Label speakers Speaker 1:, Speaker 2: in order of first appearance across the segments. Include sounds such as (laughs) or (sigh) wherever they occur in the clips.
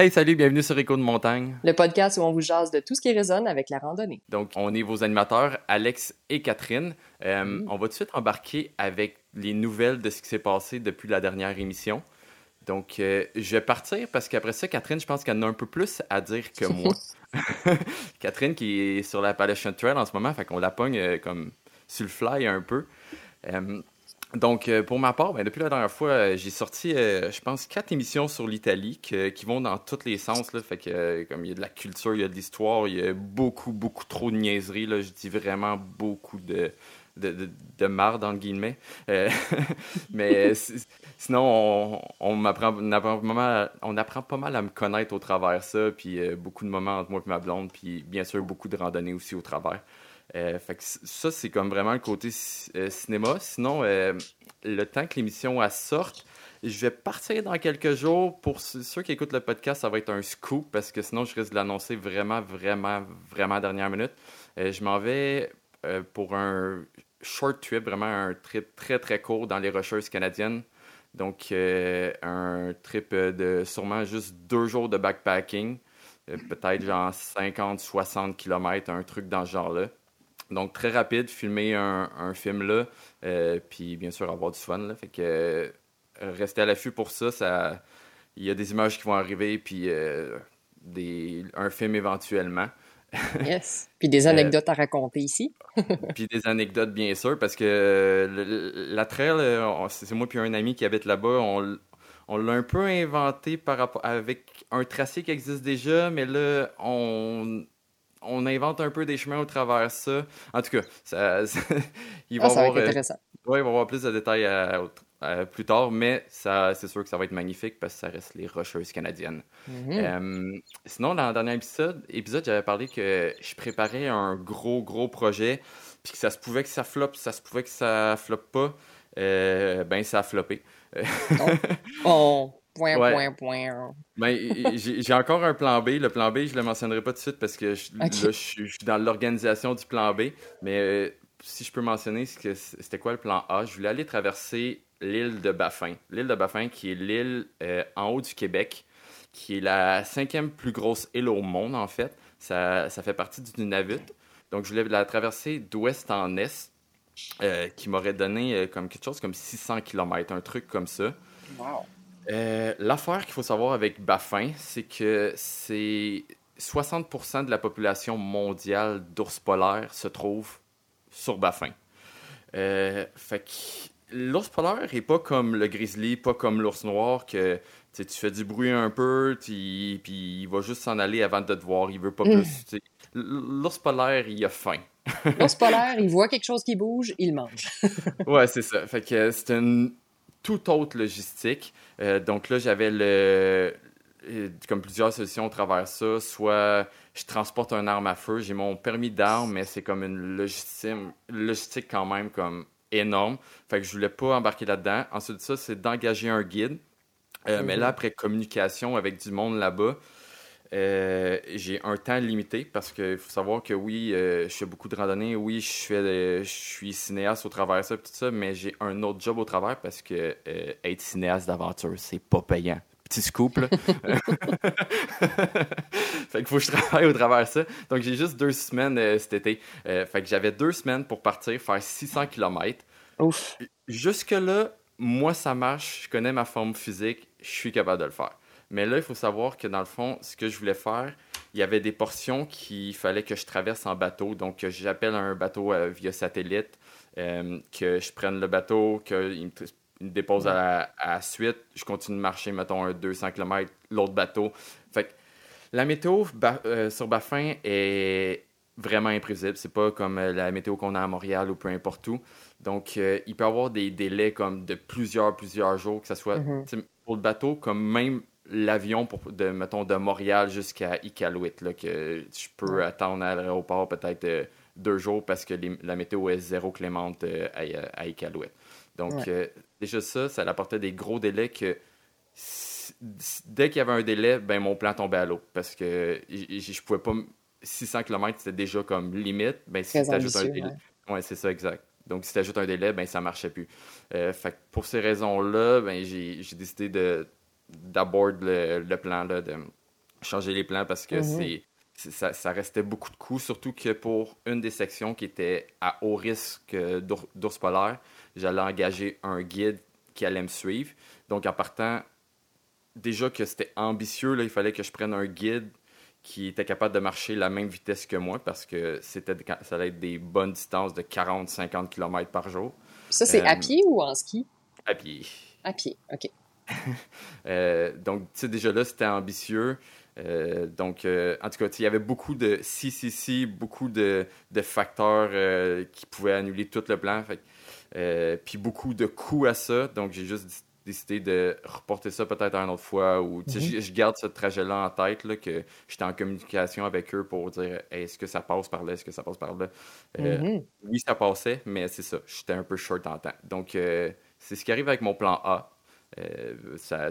Speaker 1: Hey, salut, bienvenue sur Écho de montagne.
Speaker 2: Le podcast où on vous jase de tout ce qui résonne avec la randonnée.
Speaker 1: Donc, on est vos animateurs, Alex et Catherine. Euh. On va tout de suite embarquer avec les nouvelles de ce qui s'est passé depuis la dernière émission. Donc, euh, je vais partir parce qu'après ça, Catherine, je pense qu'elle en a un peu plus à dire que (laughs) moi. (laughs) Catherine qui est sur la Appalachian Trail en ce moment, fait qu'on la pogne euh, comme sur le fly un peu. Donc, euh, pour ma part, ben, depuis la dernière fois, euh, j'ai sorti, euh, je pense, quatre émissions sur l'Italie qui vont dans tous les sens. Là, fait que, comme il y a de la culture, il y a de l'histoire, il y a beaucoup, beaucoup trop de niaiseries. Là, je dis vraiment beaucoup de, de, de, de marde, entre guillemets. Euh, (laughs) mais si- sinon, on, on m'apprend on apprend pas mal- on apprend pas mal à me connaître au travers ça, puis beaucoup de moments entre moi et ma blonde, puis bien sûr, beaucoup de randonnées aussi au travers. Euh, fait que ça, c'est comme vraiment le côté euh, cinéma. Sinon, euh, le temps que l'émission sorte, je vais partir dans quelques jours. Pour ceux qui écoutent le podcast, ça va être un scoop parce que sinon, je risque de l'annoncer vraiment, vraiment, vraiment dernière minute. Je m'en vais pour un short trip, vraiment un trip très, très court dans les Rocheuses canadiennes. Donc, un trip de sûrement juste deux jours de backpacking. Peut-être genre 50, 60 km, un truc dans ce genre-là. Donc, très rapide, filmer un, un film là, euh, puis bien sûr avoir du fun. Là. Fait que euh, rester à l'affût pour ça, ça. Il y a des images qui vont arriver, puis euh, des, un film éventuellement. (laughs)
Speaker 2: Yes. Puis des anecdotes à raconter ici. (laughs)
Speaker 1: puis des anecdotes, bien sûr, parce que le- la trail, c'est moi puis un ami qui habite là-bas, on l'a un peu inventé par rapport avec un tracé qui existe déjà, mais là, on, on invente un peu des chemins au travers de ça. En tout cas, ça, (laughs) ça- il va
Speaker 2: Ah, ça
Speaker 1: avoir,
Speaker 2: être
Speaker 1: euh, ouais, avoir plus de détails à- à- plus tard, mais c'est sûr que ça va être magnifique parce que ça reste les rocheuses canadiennes.
Speaker 2: Mhm.
Speaker 1: Euh, sinon, dans le dernier épisode, épisode j'avais parlé que je préparais un gros, gros projet, puis que ça se pouvait que ça floppe, ça se pouvait que ça floppe pas. Euh, ben, ça a floppé.
Speaker 2: Oh, (laughs) point,
Speaker 1: Ouais.
Speaker 2: point, point.
Speaker 1: Ben, j'ai encore un plan B. Le plan B, je le mentionnerai pas tout de suite parce que je, là, je, suis- je suis dans l'organisation du plan B. Mais euh, si je peux mentionner, c'était quoi le plan A? Je voulais aller traverser l'île de Baffin. L'île de Baffin, qui est l'île euh, en haut du Québec, qui est la cinquième plus grosse île au monde, en fait. Ça, ça fait partie du Nunavut. Donc, je voulais la traverser d'ouest en est, euh, qui m'aurait donné comme quelque chose comme 600 km, un truc comme ça.
Speaker 2: Wow.
Speaker 1: Euh, L'affaire qu'il faut savoir avec Baffin, c'est que c'est 60% de la population mondiale d'ours polaires se trouve sur Baffin. Euh, fait que l'ours polaire est pas comme le grizzly, pas comme l'ours noir que tu fais du bruit un peu, puis il va juste s'en aller avant de te voir, il veut pas
Speaker 2: Mm.
Speaker 1: plus. L'ours polaire, il a faim.
Speaker 2: L'ours (laughs) polaire, il voit quelque chose qui bouge, il mange.
Speaker 1: Ouais, c'est ça. Fait que c'est une toute autre logistique. Euh, donc là, j'avais le euh, comme plusieurs solutions au travers de ça. Soit je transporte un arme à feu, j'ai mon permis d'arme, mais c'est comme une logistique, logistique quand même comme énorme. Fait que je voulais pas embarquer là-dedans. Ensuite ça, c'est d'engager un guide. Euh, Mais
Speaker 2: Mhm.
Speaker 1: là, après communication avec du monde là-bas, euh, j'ai un temps limité parce qu'il faut savoir que oui, euh, je fais beaucoup de randonnées, oui, je fais, de- je suis cinéaste au travers de ça, tout ça, mais j'ai un autre job au travers parce que euh, être cinéaste d'aventure, c'est pas payant. Petit scoop, là. (laughs) fait qu'il faut que je travaille au travers de ça. Donc, j'ai juste deux semaines euh, cet été. Euh, fait que j'avais deux semaines pour partir faire 600 km.
Speaker 2: Ouf.
Speaker 1: Jusque-là, moi, ça marche. Je connais ma forme physique. Je suis capable de le faire. Mais là, il faut savoir que dans le fond, ce que je voulais faire, il y avait des portions qu'il fallait que je traverse en bateau. Donc, j'appelle un bateau euh, via satellite, euh, que je prenne le bateau, qu'il me, me dépose à la, à la suite. Je continue de marcher, mettons, un 200 km, l'autre bateau. Fait que la météo ba- euh, sur Baffin est vraiment imprévisible. C'est pas comme la météo qu'on a à Montréal ou peu importe où. Donc, il peut y avoir des délais comme de plusieurs, plusieurs jours, que ce soit
Speaker 2: Mhm.
Speaker 1: sais, pour le bateau, comme même l'avion pour de, mettons, de Montréal jusqu'à Iqaluit, là, que je peux
Speaker 2: Ouais.
Speaker 1: attendre à l'aéroport peut-être euh, deux jours parce que les- la météo est zéro clémente euh, à, à Iqaluit. Donc,
Speaker 2: Ouais.
Speaker 1: euh, déjà ça, ça apportait des gros délais que dès qu'il y avait un délai, ben mon plan tombait à l'eau parce que je pouvais pas. m- 600 km, c'était déjà comme limite. Ben, si tu ajoutes un délai.
Speaker 2: ouais.
Speaker 1: Ouais, c'est ça, exact. Donc, si tu ajoutes un délai, ben, ça marchait plus. Euh, fait pour ces raisons-là, ben, j'ai décidé de d'aborder le, le plan là, de, changer les plans parce que
Speaker 2: Mhm.
Speaker 1: c'est c'est- ça, ça restait beaucoup de coups, surtout que pour une des sections qui était à haut risque d'ours polaire, j'allais engager un guide qui allait me suivre. Donc en partant, déjà que c'était ambitieux, là, il fallait que je prenne un guide qui était capable de marcher la même vitesse que moi parce que c'était ça allait être des bonnes distances de 40-50 km par jour
Speaker 2: Ça, c'est à
Speaker 1: Euh,
Speaker 2: pied ou en ski?
Speaker 1: à pied.
Speaker 2: À pied, OK. (laughs)
Speaker 1: Euh, donc, tu sais, déjà là, c'était ambitieux. Euh, donc, euh, en tout cas, il y avait beaucoup de si, si, si, beaucoup de, de facteurs euh, qui pouvaient annuler tout le plan. Puis beaucoup de coûts à ça. Donc, j'ai juste décidé de reporter ça peut-être à une autre fois. Ou,
Speaker 2: Mhm.
Speaker 1: je, garde ce trajet-là en tête, là, que j'étais en communication avec eux pour dire Hey, est-ce que ça passe par là, est-ce que ça passe par là?
Speaker 2: Mhm.
Speaker 1: oui, ça passait, mais c'est ça. J'étais un peu short en temps. Donc, c'est ce qui arrive avec mon plan A. Euh, ça,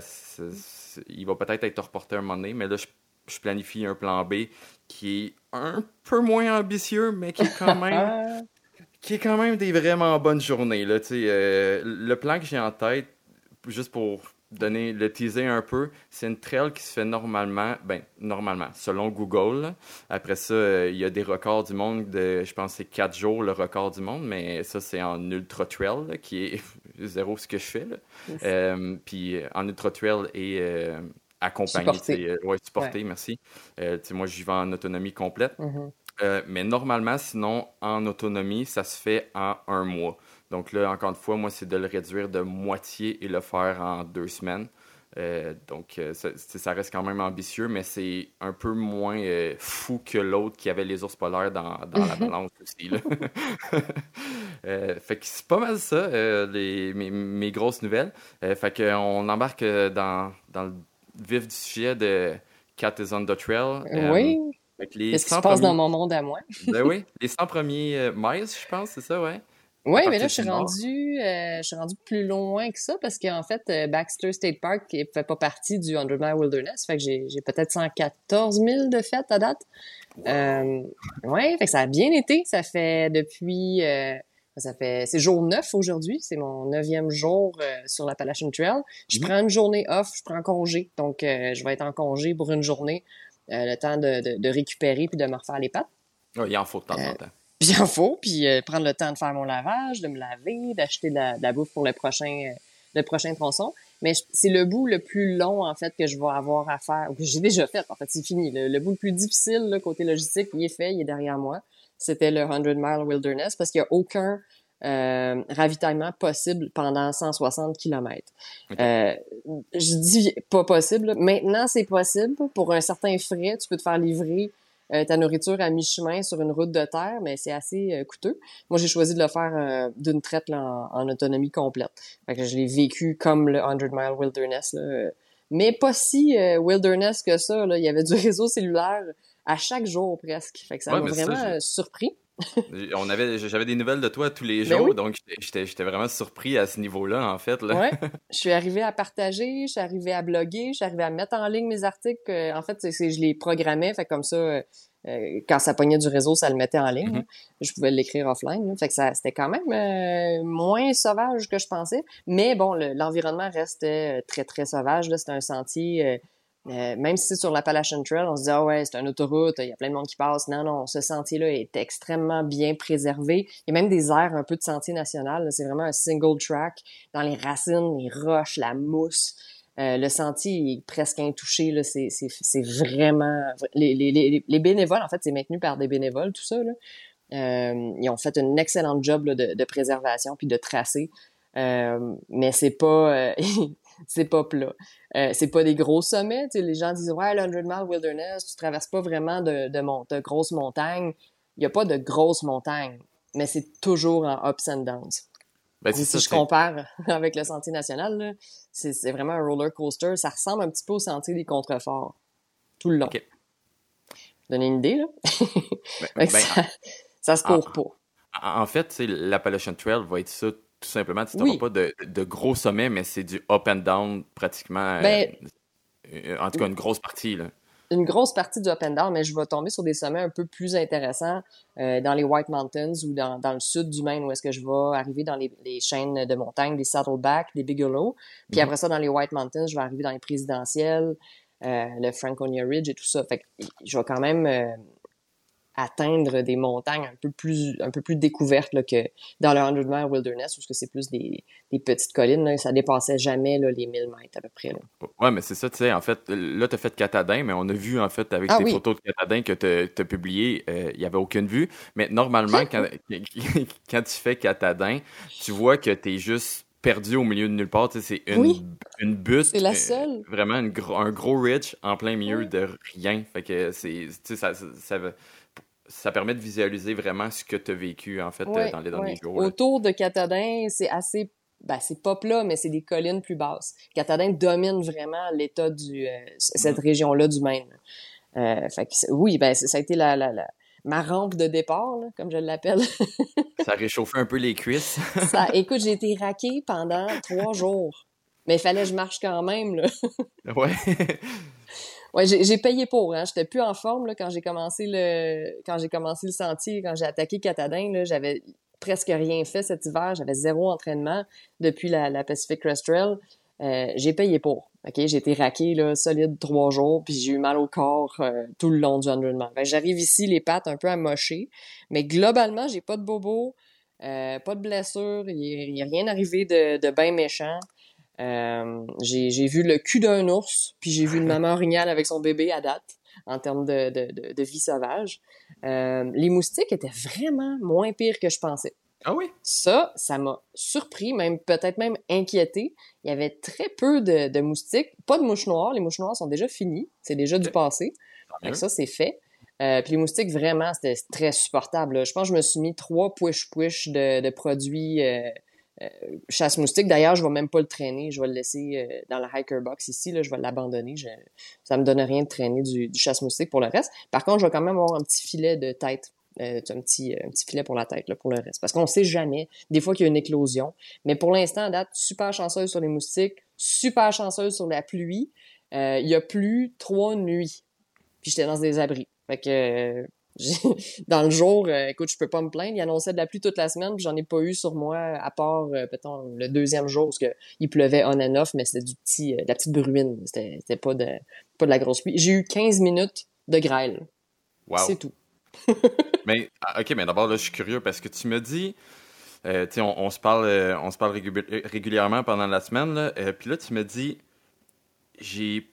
Speaker 1: il va peut-être être reporté un moment donné, mais là, je, je planifie un plan B qui est un peu moins ambitieux, mais qui est quand (laughs) même, qui est quand même des vraiment bonnes journées. Là, euh, le plan que j'ai en tête, juste pour donner le teaser un peu, c'est une trail qui se fait normalement, ben normalement, selon Google. là. Après ça, euh, il y a des records du monde de, je pense, que c'est 4 jours le record du monde, mais ça c'est en ultra trail, là, qui est zéro ce que je fais. là. Euh, puis euh, en ultra trail et euh, accompagné,
Speaker 2: Supporté.
Speaker 1: ouais, supporté, merci. Moi, j'y vais en autonomie complète.
Speaker 2: mhm.
Speaker 1: Euh, mais normalement, sinon, en autonomie, ça se fait en un mois. Donc là, encore une fois, moi, c'est de le réduire de moitié et le faire en deux semaines. Euh, donc, euh, ça, reste quand même ambitieux, mais c'est un peu moins euh, fou que l'autre qui avait les ours polaires dans, dans la balance aussi. Là. (laughs) Euh, fait que c'est pas mal ça, les, mes, mes grosses nouvelles. Fait qu'on embarque dans, dans le vif du sujet de Cat is on the Trail.
Speaker 2: Oui. Qu'est-ce qui se
Speaker 1: 100
Speaker 2: passe dans mon monde à moi?
Speaker 1: ben oui, (laughs) les 100 premiers miles, je pense, c'est ça, ouais.
Speaker 2: Oui, mais là, je suis rendu, euh, je suis rendu plus loin que ça parce qu'en fait, euh, Baxter State Park ne fait pas partie du 100 Mile Wilderness. Fait que j'ai peut-être 114 000 de fêtes à date. Euh, ouais, fait que ça a bien été. Ça fait depuis, euh, ça fait, c'est jour 9 aujourd'hui. C'est mon neuvième jour sur l'Appalachian Trail. Je
Speaker 1: Mhm.
Speaker 2: prends une journée off, je prends congé. Donc, je vais être en congé pour une journée, le temps de, de, de récupérer puis de me refaire les pattes.
Speaker 1: Ouais, il en faut de temps en temps.
Speaker 2: Puis il en faut, puis euh, prendre le temps de faire mon lavage, de me laver, d'acheter de la, de la bouffe pour le prochain, euh, le prochain tronçon. Mais c'est le bout le plus long, en fait, que je vais avoir à faire, ou que j'ai déjà fait, en fait, c'est fini. Le, le bout le plus difficile, là, côté logistique, il est fait, il est derrière moi. C'était le 100 Mile Wilderness, parce qu'il n'y a aucun euh, ravitaillement possible pendant 160 km. Euh, je dis pas possible. Maintenant, c'est possible. Pour un certain frais, tu peux te faire livrer euh, ta nourriture à mi-chemin sur une route de terre, mais c'est assez euh, coûteux. Moi, j'ai choisi de le faire euh, d'une traite là, en, en autonomie complète. Fait que je l'ai vécu comme le 100 Mile Wilderness. Là. euh, Mais pas si euh, wilderness que ça. Là. Il y avait du (laughs) réseau cellulaire à chaque jour presque. Fait que ça
Speaker 1: Ouais,
Speaker 2: m'a
Speaker 1: ça,
Speaker 2: vraiment euh, surpris.
Speaker 1: On avait, j'avais des nouvelles de toi tous les
Speaker 2: Ben
Speaker 1: jours,
Speaker 2: oui.
Speaker 1: donc j'étais- vraiment surpris à ce niveau-là, en fait. Là.
Speaker 2: Ouais. (laughs) Je suis arrivée à partager, je suis arrivée à bloguer, je suis arrivée à mettre en ligne mes articles. En fait, c'est je les programmais, fait comme ça, euh, euh, quand ça pognait du réseau, ça le mettait en ligne.
Speaker 1: Mhm.
Speaker 2: là. Je pouvais l'écrire offline. là. Fait que ça, c'était quand même euh, moins sauvage que je pensais. Mais bon, le- l'environnement restait très, très sauvage. là. C'était un sentier... euh, même si c'est sur l'Appalachian Trail, on se dit, ah ouais, c'est une autoroute, il y a plein de monde qui passe. Non, non, ce sentier-là est extrêmement bien préservé. Il y a même des aires un peu de sentier national. C'est vraiment un single track dans les racines, les roches, la mousse. Euh, le sentier est presque intouché. C'est, vraiment... Les, les, les, les bénévoles, en fait, c'est maintenu par des bénévoles, tout ça. Là. Euh, ils ont fait un excellent job là, de, de préservation puis de tracé. Euh, mais c'est pas... euh, (laughs) c'est pas plat. Euh, c'est pas des gros sommets. Les gens disent ouais, le 100 Mile Wilderness, tu traverses pas vraiment de, de, mon- de grosses montagnes. Il y a pas de grosses montagnes, mais c'est toujours en ups and downs.
Speaker 1: Ben,
Speaker 2: si
Speaker 1: ça,
Speaker 2: je compare (laughs) avec le Sentier national, c'est vraiment un roller coaster. Ça ressemble un petit peu au Sentier des contreforts tout le long.
Speaker 1: Ok.
Speaker 2: Donner une idée, là?
Speaker 1: ben, (laughs) ben,
Speaker 2: ça, ça se court pas.
Speaker 1: En fait, l'Appalachian Trail va être ça tout simplement. Tu n'auras
Speaker 2: Oui.
Speaker 1: pas de, de gros sommets, mais c'est du up and down pratiquement. euh,
Speaker 2: Ben-
Speaker 1: euh, en tout cas, une grosse partie. Là.
Speaker 2: une grosse partie du up and down, mais je vais tomber sur des sommets un peu plus intéressants euh, dans les White Mountains ou dans, dans le sud du Maine, où est-ce que je vais arriver dans les, les chaînes de montagnes, des Saddleback, des Bigelow. Puis
Speaker 1: Mhm.
Speaker 2: après ça, dans les White Mountains, je vais arriver dans les présidentielles. le Franconia Ridge et tout ça. Fait que je vais quand même atteindre des montagnes un peu plus un peu plus découvertes là, que dans le 100 mile wilderness où c'est plus des, des, petites collines là, ça dépassait jamais là, les 1000 mètres à peu près là.
Speaker 1: Ouais, mais c'est ça tu sais en fait là tu as fait Catadin mais on a vu en fait avec ah tes photos de Catadin que tu as publié euh, il y avait aucune vue mais normalement quand, (laughs) quand tu fais Catadin tu vois que tu es juste perdu au milieu de nulle part. C'est une, une butte.
Speaker 2: C'est la euh, seule.
Speaker 1: vraiment un gros ridge en plein milieu de rien. Fait que c'est. Ça, ça, ça, ça permet de visualiser vraiment ce que tu as vécu, en fait, dans les derniers jours.
Speaker 2: Autour de Catadin, c'est assez ben, c'est pas plat, mais c'est des collines plus basses. Catadin domine vraiment l'état du euh, cette mm-hmm. région-là du Maine. Euh, fait que, oui, ben ça a été la, la, la ma rampe de départ, là, comme je l'appelle. (laughs)
Speaker 1: ça a réchauffé un peu les cuisses.
Speaker 2: ça, (laughs) écoute, j'ai été raqué pendant trois jours, mais il fallait que je marche quand même là.
Speaker 1: ouais.
Speaker 2: Ouais, j'ai payé pour. Hein. J'étais plus en forme là, quand j'ai commencé le quand j'ai commencé le sentier, quand j'ai attaqué Catadin. J'avais presque rien fait cet hiver. J'avais zéro entraînement depuis la, la Pacific Crest Trail. Euh, j'ai payé pour. Ok, j'ai été raqué là, solide trois jours, puis j'ai eu mal au corps euh, tout le long du entraînement. J'arrive ici les pattes un peu amochées, mais globalement j'ai pas de bobo, euh, pas de blessure, il n'y a, rien arrivé de, de bien méchant. Euh, j'ai vu le cul d'un ours, puis j'ai vu une maman orignale avec son bébé à date en termes de, de, de, vie sauvage. Euh, les moustiques étaient vraiment moins pires que je pensais.
Speaker 1: Ah oui?
Speaker 2: Ça, ça m'a surpris, même peut-être même inquiété. Il y avait très peu de, moustiques, pas de mouches noires. Les mouches noires sont déjà finies, c'est déjà du passé. Donc ça, c'est fait. Euh, puis les moustiques, vraiment, c'était très supportable. Je pense que je me suis mis trois push-push de, de produits euh, chasse moustique. D'ailleurs, je vais même pas le traîner. Je vais le laisser euh, dans la hiker box ici. Là, je vais l'abandonner. Je... Ça me donne rien de traîner du, chasse moustique pour le reste. Par contre, je vais quand même avoir un petit filet de tête. Euh, un, petit, un petit filet pour la tête, là, pour le reste. Parce qu'on sait jamais. Des fois qu'il y a une éclosion. Mais pour l'instant, à date, super chanceuse sur les moustiques, super chanceuse sur la pluie. il y a plus trois nuits. Puis j'étais dans des abris. Fait que (laughs) dans le jour, euh, écoute, je peux pas me plaindre. Il annonçait de la pluie toute la semaine, puis j'en ai pas eu sur moi, à part, euh, peut-être, le deuxième jour, parce que il pleuvait on and off, mais c'était du petit, euh, de la petite bruine. C'était pas de, pas de la grosse pluie. J'ai eu 15 minutes de grêle.
Speaker 1: Wow.
Speaker 2: C'est tout. (laughs)
Speaker 1: mais, ah, ok, mais d'abord, là, je suis curieux parce que tu me dis, euh, tu sais, on, on, se parle, on se parle régulièrement pendant la semaine, là, puis là, tu me dis, j'ai,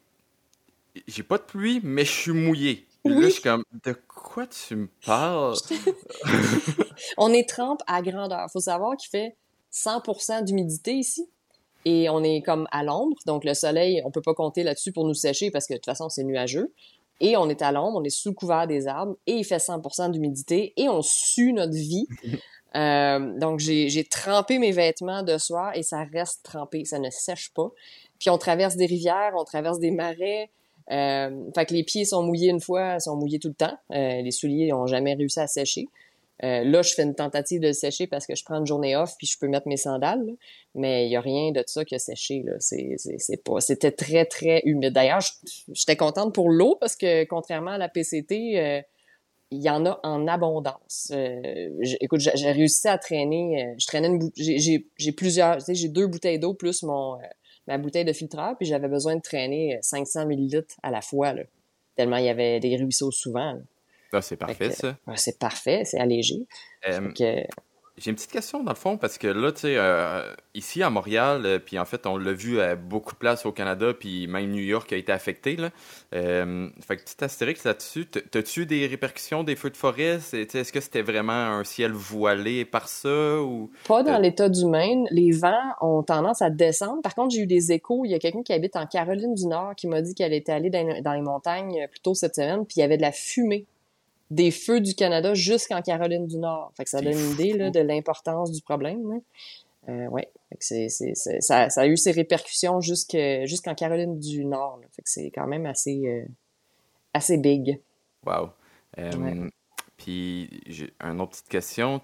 Speaker 1: j'ai pas de pluie, mais je suis mouillé. Là, je suis comme, de quoi tu me parles? (laughs)
Speaker 2: on est trempe à grandeur. Faut savoir qu'il fait 100% d'humidité ici. Et on est comme à l'ombre. Donc, le soleil, on peut pas compter là-dessus pour nous sécher parce que de toute façon, c'est nuageux. Et on est à l'ombre, on est sous couvert des arbres et il fait 100% d'humidité et on sue notre vie. (laughs) euh, donc, j'ai trempé mes vêtements de soir et ça reste trempé, ça ne sèche pas. Puis on traverse des rivières, on traverse des marais, fait que les pieds sont mouillés une fois, sont mouillés tout le temps. Euh, les souliers n'ont jamais réussi à sécher. Euh, là, je fais une tentative de sécher parce que je prends une journée off puis je peux mettre mes sandales. Mais il y a rien de ça qui a séché. Là. C'était très très humide. D'ailleurs, j'étais contente pour l'eau parce que contrairement à la PCT, euh, y en a en abondance. Euh, écoute, j'ai réussi à traîner. je traînais une j'ai, plusieurs. J'ai deux bouteilles d'eau plus mon ma bouteille de filtreur, puis j'avais besoin de traîner 500 euh, millilitres à la fois, là, tellement il y avait des ruisseaux souvent.
Speaker 1: Ah, c'est parfait, ça.
Speaker 2: c'est parfait, c'est allégé.
Speaker 1: Euh, j'ai une petite question dans le fond parce que là, tu sais, euh, ici à Montréal, euh, puis en fait, on l'a vu à beaucoup de places au Canada, puis même New York a été affecté. Là. Euh, fait que petit astérix là-dessus, t'as-tu des répercussions des feux de forêt? Est-ce que c'était vraiment un ciel voilé par ça ou?
Speaker 2: Pas dans l'État du Maine. Les vents ont tendance à descendre. Par contre, j'ai eu des échos. Il y a quelqu'un qui habite en Caroline du Nord qui m'a dit qu'elle était allée dans, les montagnes plus tôt cette semaine, puis il y avait de la fumée des feux du Canada jusqu'en Caroline du Nord. Fait que ça donne une idée là, de l'importance du problème. Euh, ouais, ça, ça, a eu ses répercussions jusqu'en Caroline du Nord. Fait que c'est quand même assez, euh, assez big.
Speaker 1: Wow. Puis, j'ai une autre petite question.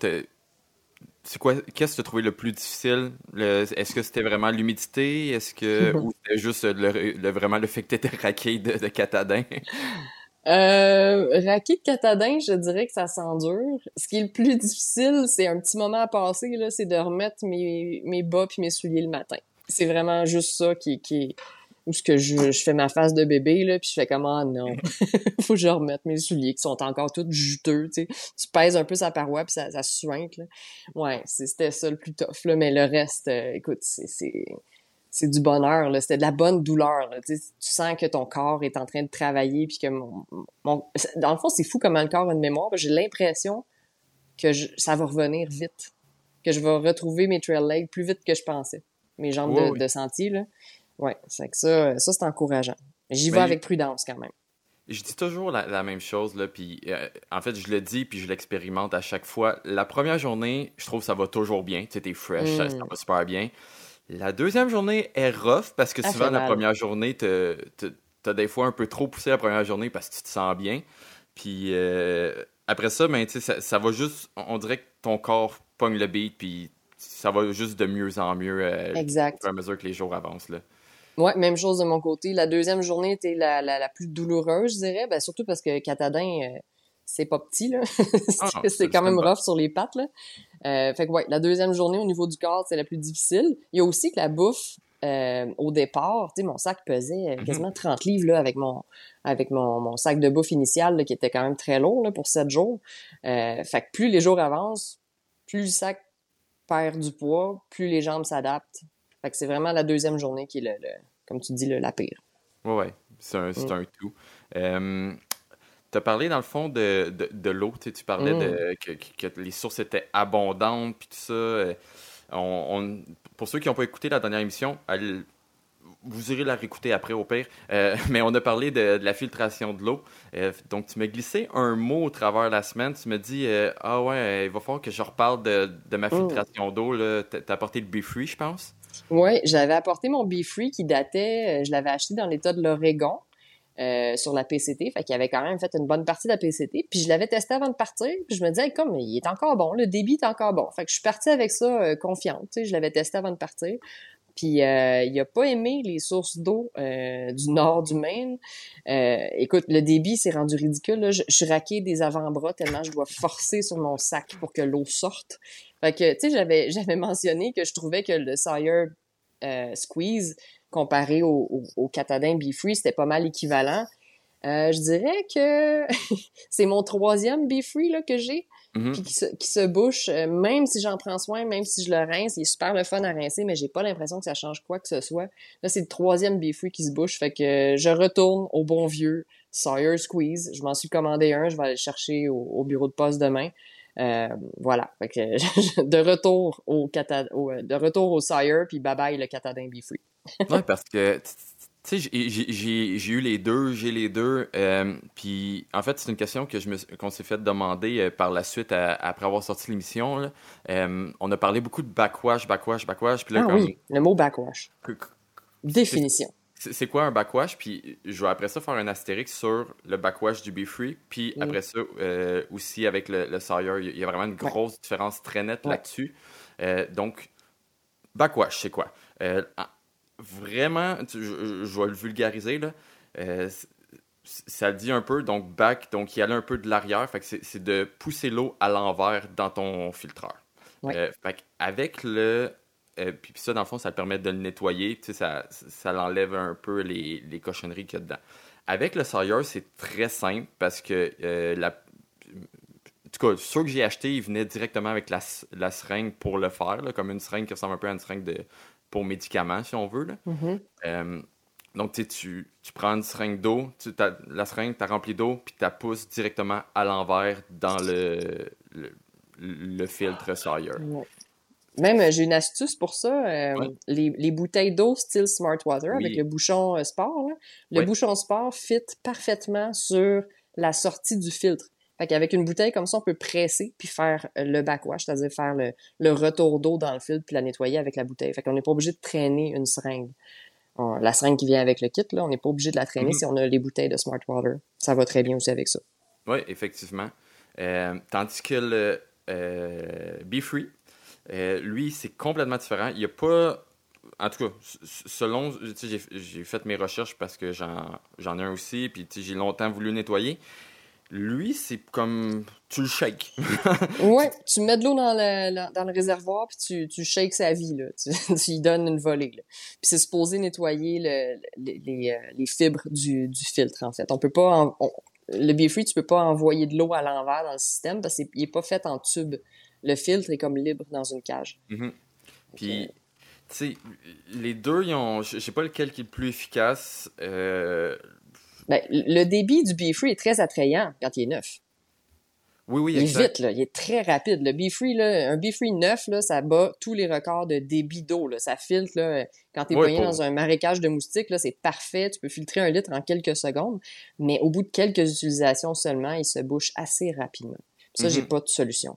Speaker 1: C'est quoi, qu'est-ce que tu as trouvé le plus difficile? est-ce que c'était vraiment l'humidité? Est-ce que, (laughs) ou c'était juste le, vraiment le fait que tu étais raqué de, de Catadin? (laughs)
Speaker 2: Euh, de Catadin, je dirais que ça s'endure. Ce qui est le plus difficile, c'est un petit moment à passer, là, c'est de remettre mes, mes bas puis mes souliers le matin. C'est vraiment juste ça qui, qui où ce que je, je, fais ma face de bébé, là, puis je fais comme, ah non, (laughs) faut que je remette mes souliers qui sont encore tous juteux, tu sais. Tu pèses un peu sa paroi, puis ça, ça suinte, là. Ouais, c'était ça le plus tough, là, mais le reste, euh, écoute, c'est c'est du bonheur, là. C'était de la bonne douleur, là. Tu, sens que ton corps est en train de travailler, puis que mon, mon... Dans le fond, c'est fou comment le corps a une mémoire, j'ai l'impression que je, ça va revenir vite, que je vais retrouver mes trail legs plus vite que je pensais, mes jambes de, de, sentier, là. Ouais, c'est que ça, ça c'est encourageant. J'y vais avec prudence quand même.
Speaker 1: Je dis toujours la, même chose, là, puis euh, en fait, je le dis, puis je l'expérimente à chaque fois. La première journée, je trouve que ça va toujours bien. Tu sais, t'es fresh, ça, mm. va super bien. La deuxième journée est rough parce que souvent, la première journée, t'as des fois un peu trop poussé la première journée parce que tu te sens bien. Puis euh, après ça, ben, ça, ça va juste, on dirait que ton corps pogne le beat, puis ça va juste de mieux en mieux euh,
Speaker 2: exact.
Speaker 1: à mesure que les jours avancent. Là.
Speaker 2: Ouais, même chose de mon côté. La deuxième journée était la, la, la plus douloureuse, je dirais, ben, surtout parce que Catadin, euh, c'est pas petit, là. (laughs) Ah, c'est quand même rough sur les pattes, là. Euh, fait que, ouais, la deuxième journée au niveau du corps, c'est la plus difficile. Il y a aussi que la bouffe, euh, au départ, tu sais, mon sac pesait mm-hmm. quasiment 30 livres, là, avec mon, avec mon, mon sac de bouffe initial, là, qui était quand même très lourd, là, pour 7 jours. Euh, fait que plus les jours avancent, plus le sac perd du poids, plus les jambes s'adaptent, fait que c'est vraiment la deuxième journée qui est, le, comme tu dis, le, la pire.
Speaker 1: Oui, ouais. C'est un, mm. un, tout. Euh, tu as parlé, dans le fond, de, de, de l'eau. Tu parlais de, mm. que, que, les sources étaient abondantes, puis tout ça. Euh, on, pour ceux qui n'ont pas écouté la dernière émission, elle, vous irez la réécouter après au pire. Euh, (laughs) mais on a parlé de, la filtration de l'eau. Euh, donc, tu m'as glissé un mot au travers la semaine. Tu me dis euh, Ah ouais, il va falloir que je reparle de, de ma mm. filtration d'eau. Tu as apporté le Be Free, je pense.
Speaker 2: Oui, j'avais apporté mon Be Free qui datait, je l'avais acheté dans l'État de l'Oregon. Sur la PCT, fait qu'il avait quand même fait une bonne partie de la PCT, puis je l'avais testé avant de partir, puis je me disais comme il est encore bon, le débit est encore bon, fait que je suis partie avec ça confiante, tu sais, je l'avais testé avant de partir. Puis euh, il a pas aimé les sources d'eau euh, du nord du Maine. Euh, écoute, le débit s'est rendu ridicule. Je, raqué des avant-bras tellement je dois forcer sur mon sac pour que l'eau sorte. Fait que, tu sais, j'avais, mentionné que je trouvais que le Sawyer euh, Squeeze, comparé au, au, au Catadin Be Free, c'était pas mal équivalent. Euh, je dirais que (laughs) c'est mon troisième Be Free là, que j'ai. Mm-hmm. qui se, qui se bouche, euh, même si j'en prends soin, même si je le rince, il est super le fun à rincer, mais j'ai pas l'impression que ça change quoi que ce soit. Là, c'est le troisième Free qui se bouche, fait que je retourne au bon vieux Sawyer Squeeze. Je m'en suis commandé un, je vais aller le chercher au, bureau de poste demain. Euh, voilà, fait que (laughs) de retour au, au, de retour au Sawyer, puis bye bye le Catadin Free.
Speaker 1: Ouais, parce que tu sais, j'ai eu les deux, j'ai les deux. Euh, puis, en fait, c'est une question que je qu'on s'est fait demander euh, par la suite après avoir sorti l'émission. Euh, on a parlé beaucoup de backwash, backwash, backwash. Puis
Speaker 2: là, ah oui, le mot backwash. Définition.
Speaker 1: C'est quoi un backwash? Puis je vais après ça faire un astérix sur le backwash du Be Free. Puis après ça, aussi avec le, le Sawyer, il y a vraiment une grosse différence très nette là-dessus. donc, backwash, c'est quoi? Vraiment, je, vais le vulgariser, là. Euh, ça dit un peu, donc back, donc y aller un peu de l'arrière, fait que c'est de pousser l'eau à l'envers dans ton filtreur. Euh, fait avec le. Euh, puis ça, dans le fond, ça te permet de le nettoyer, tu sais, ça, ça l'enlève un peu les, les cochonneries qu'il y a dedans. Avec le Sawyer, c'est très simple parce que la. En tout cas, ceux que j'ai acheté, ils venaient directement avec la, la seringue pour le faire, comme une seringue qui ressemble un peu à une seringue de, pour médicaments, si on veut. Là.
Speaker 2: Mm-hmm.
Speaker 1: Euh, donc, tu, tu prends une seringue d'eau, la seringue, tu rempli d'eau, puis tu la pousses directement à l'envers dans le, le, filtre Sawyer.
Speaker 2: Même, euh, j'ai une astuce pour ça. Euh, les, les, bouteilles d'eau style Smart Water avec le bouchon sport, le bouchon sport fit parfaitement sur la sortie du filtre. Fait qu'avec une bouteille comme ça, on peut presser puis faire euh, le backwash, c'est-à-dire faire le, le retour d'eau dans le filtre puis la nettoyer avec la bouteille. Fait qu'on n'est pas obligé de traîner une seringue. la seringue qui vient avec le kit, là, on n'est pas obligé de la traîner mm-hmm. si on a les bouteilles de Smart Water. Ça va très bien aussi avec ça.
Speaker 1: Oui, effectivement. Euh, tandis que le euh, Be Free, lui, c'est complètement différent. Il n'y a pas en tout cas, selon, j'ai fait mes recherches parce que j'en ai un aussi, puis j'ai longtemps voulu nettoyer. Lui, c'est comme tu le shakes. (laughs)
Speaker 2: ouais, tu mets de l'eau dans le, dans le réservoir puis tu, tu shakes sa vie là, tu, (laughs) tu lui donnes une volée là. Puis c'est supposé nettoyer le, les, euh, les, fibres du, du filtre en fait. On peut pas le Be-Free, tu peux pas envoyer de l'eau à l'envers dans le système parce qu'il est pas fait en tube. Le filtre est comme libre dans une cage.
Speaker 1: Mm-hmm. Puis tu sais, les deux, ils ont. Je sais pas lequel qui est le plus efficace. Euh,
Speaker 2: ben, le débit du Be-Free est très attrayant quand il est neuf.
Speaker 1: Oui, oui,
Speaker 2: Il est vite, là. Il est très rapide. Le Be-Free, là, un Be-Free neuf, là, ça bat tous les records de débit d'eau. Ça filtre, là. Quand t'es es dans un marécage de moustiques, là, c'est parfait. Tu peux filtrer un litre en quelques secondes. Mais au bout de quelques utilisations seulement, il se bouche assez rapidement. Ça, j'ai mhm. pas de solution.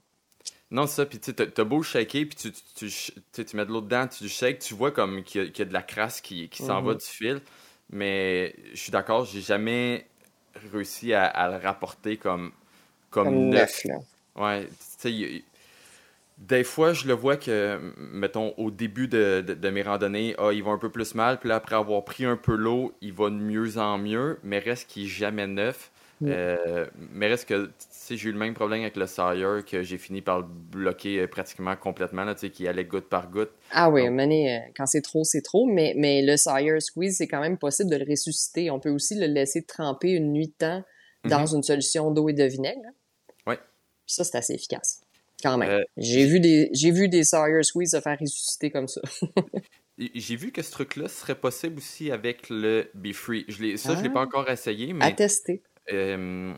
Speaker 1: Non, c'est ça. Puis tu as beau shaker, puis tu, tu, tu, tu, mets de l'eau dedans, tu shakes, tu vois comme qu'il y, a de la crasse qui, qui s'en va mhm. du fil. Mais je suis d'accord, j'ai jamais réussi à, le rapporter comme, comme, neuf. Ouais, tu sais, des fois, je le vois que, mettons, au début de, de, mes randonnées, ah, il va un peu plus mal, puis là, après avoir pris un peu l'eau, il va de mieux en mieux, mais reste qu'il est jamais neuf. Euh, mais reste que j'ai eu le même problème avec le Sawyer que j'ai fini par le bloquer euh, pratiquement complètement, là, qui allait goutte par goutte.
Speaker 2: Ah oui, euh, quand c'est trop, c'est trop, mais, mais le Sawyer Squeeze, c'est quand même possible de le ressusciter. On peut aussi le laisser tremper une nuit de temps dans mhm. une solution d'eau et de vinaigre.
Speaker 1: Oui.
Speaker 2: Ça, c'est assez efficace. Quand même. j'ai vu des j'ai vu des Sawyer Squeeze se faire ressusciter comme ça. (laughs)
Speaker 1: J'ai vu que ce truc-là serait possible aussi avec le Be Free. Je ça, je ne l'ai pas ah. encore essayé, mais.
Speaker 2: À tester.
Speaker 1: Euh,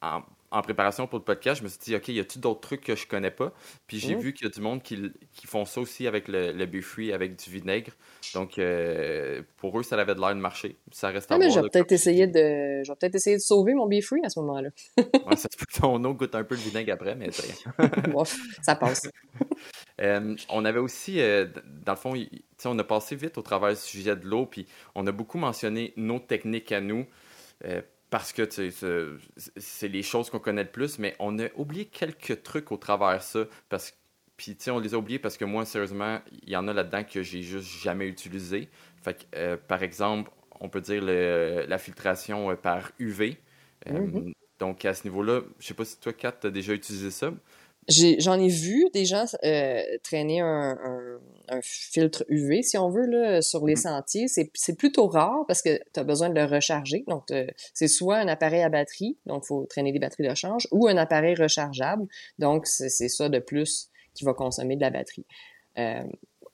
Speaker 1: en, préparation pour le podcast, je me suis dit, OK, y a-t-il d'autres trucs que je connais pas? Puis j'ai vu qu'il y a du monde qui, qui, font ça aussi avec le, le avec du vinaigre. Donc, euh, pour eux, ça avait de l'air de marcher. Ça reste
Speaker 2: à ah, mais J'ai peut-être essayé de, j'ai peut-être essayé de sauver mon free à ce moment-là.
Speaker 1: ouais, ça (laughs) se peut que ton eau goûte un peu le vinaigre après, mais
Speaker 2: ça (laughs) passe. (laughs)
Speaker 1: Euh, on avait aussi, dans le fond, on a passé vite au travers du sujet de l'eau, puis on a beaucoup mentionné nos techniques à nous parce que c'est les choses qu'on connaît le plus, mais on a oublié quelques trucs au travers de ça. Parce puis, on les a oubliés parce que moi, sérieusement, il y en a là-dedans que j'ai juste jamais utilisé. Fait euh, par exemple, on peut dire la filtration euh, par UV. Euh, mm-hmm. Donc, à ce niveau-là, je sais pas si toi, Kat, tu as déjà utilisé ça.
Speaker 2: J'en ai, vu des gens euh, traîner un, un, filtre UV, si on veut, là, sur les mm. sentiers. C'est plutôt rare parce que tu as besoin de le recharger. Donc, c'est soit un appareil à batterie, donc il faut traîner des batteries de change, ou un appareil rechargeable. Donc, c'est ça de plus qui va consommer de la batterie. Euh,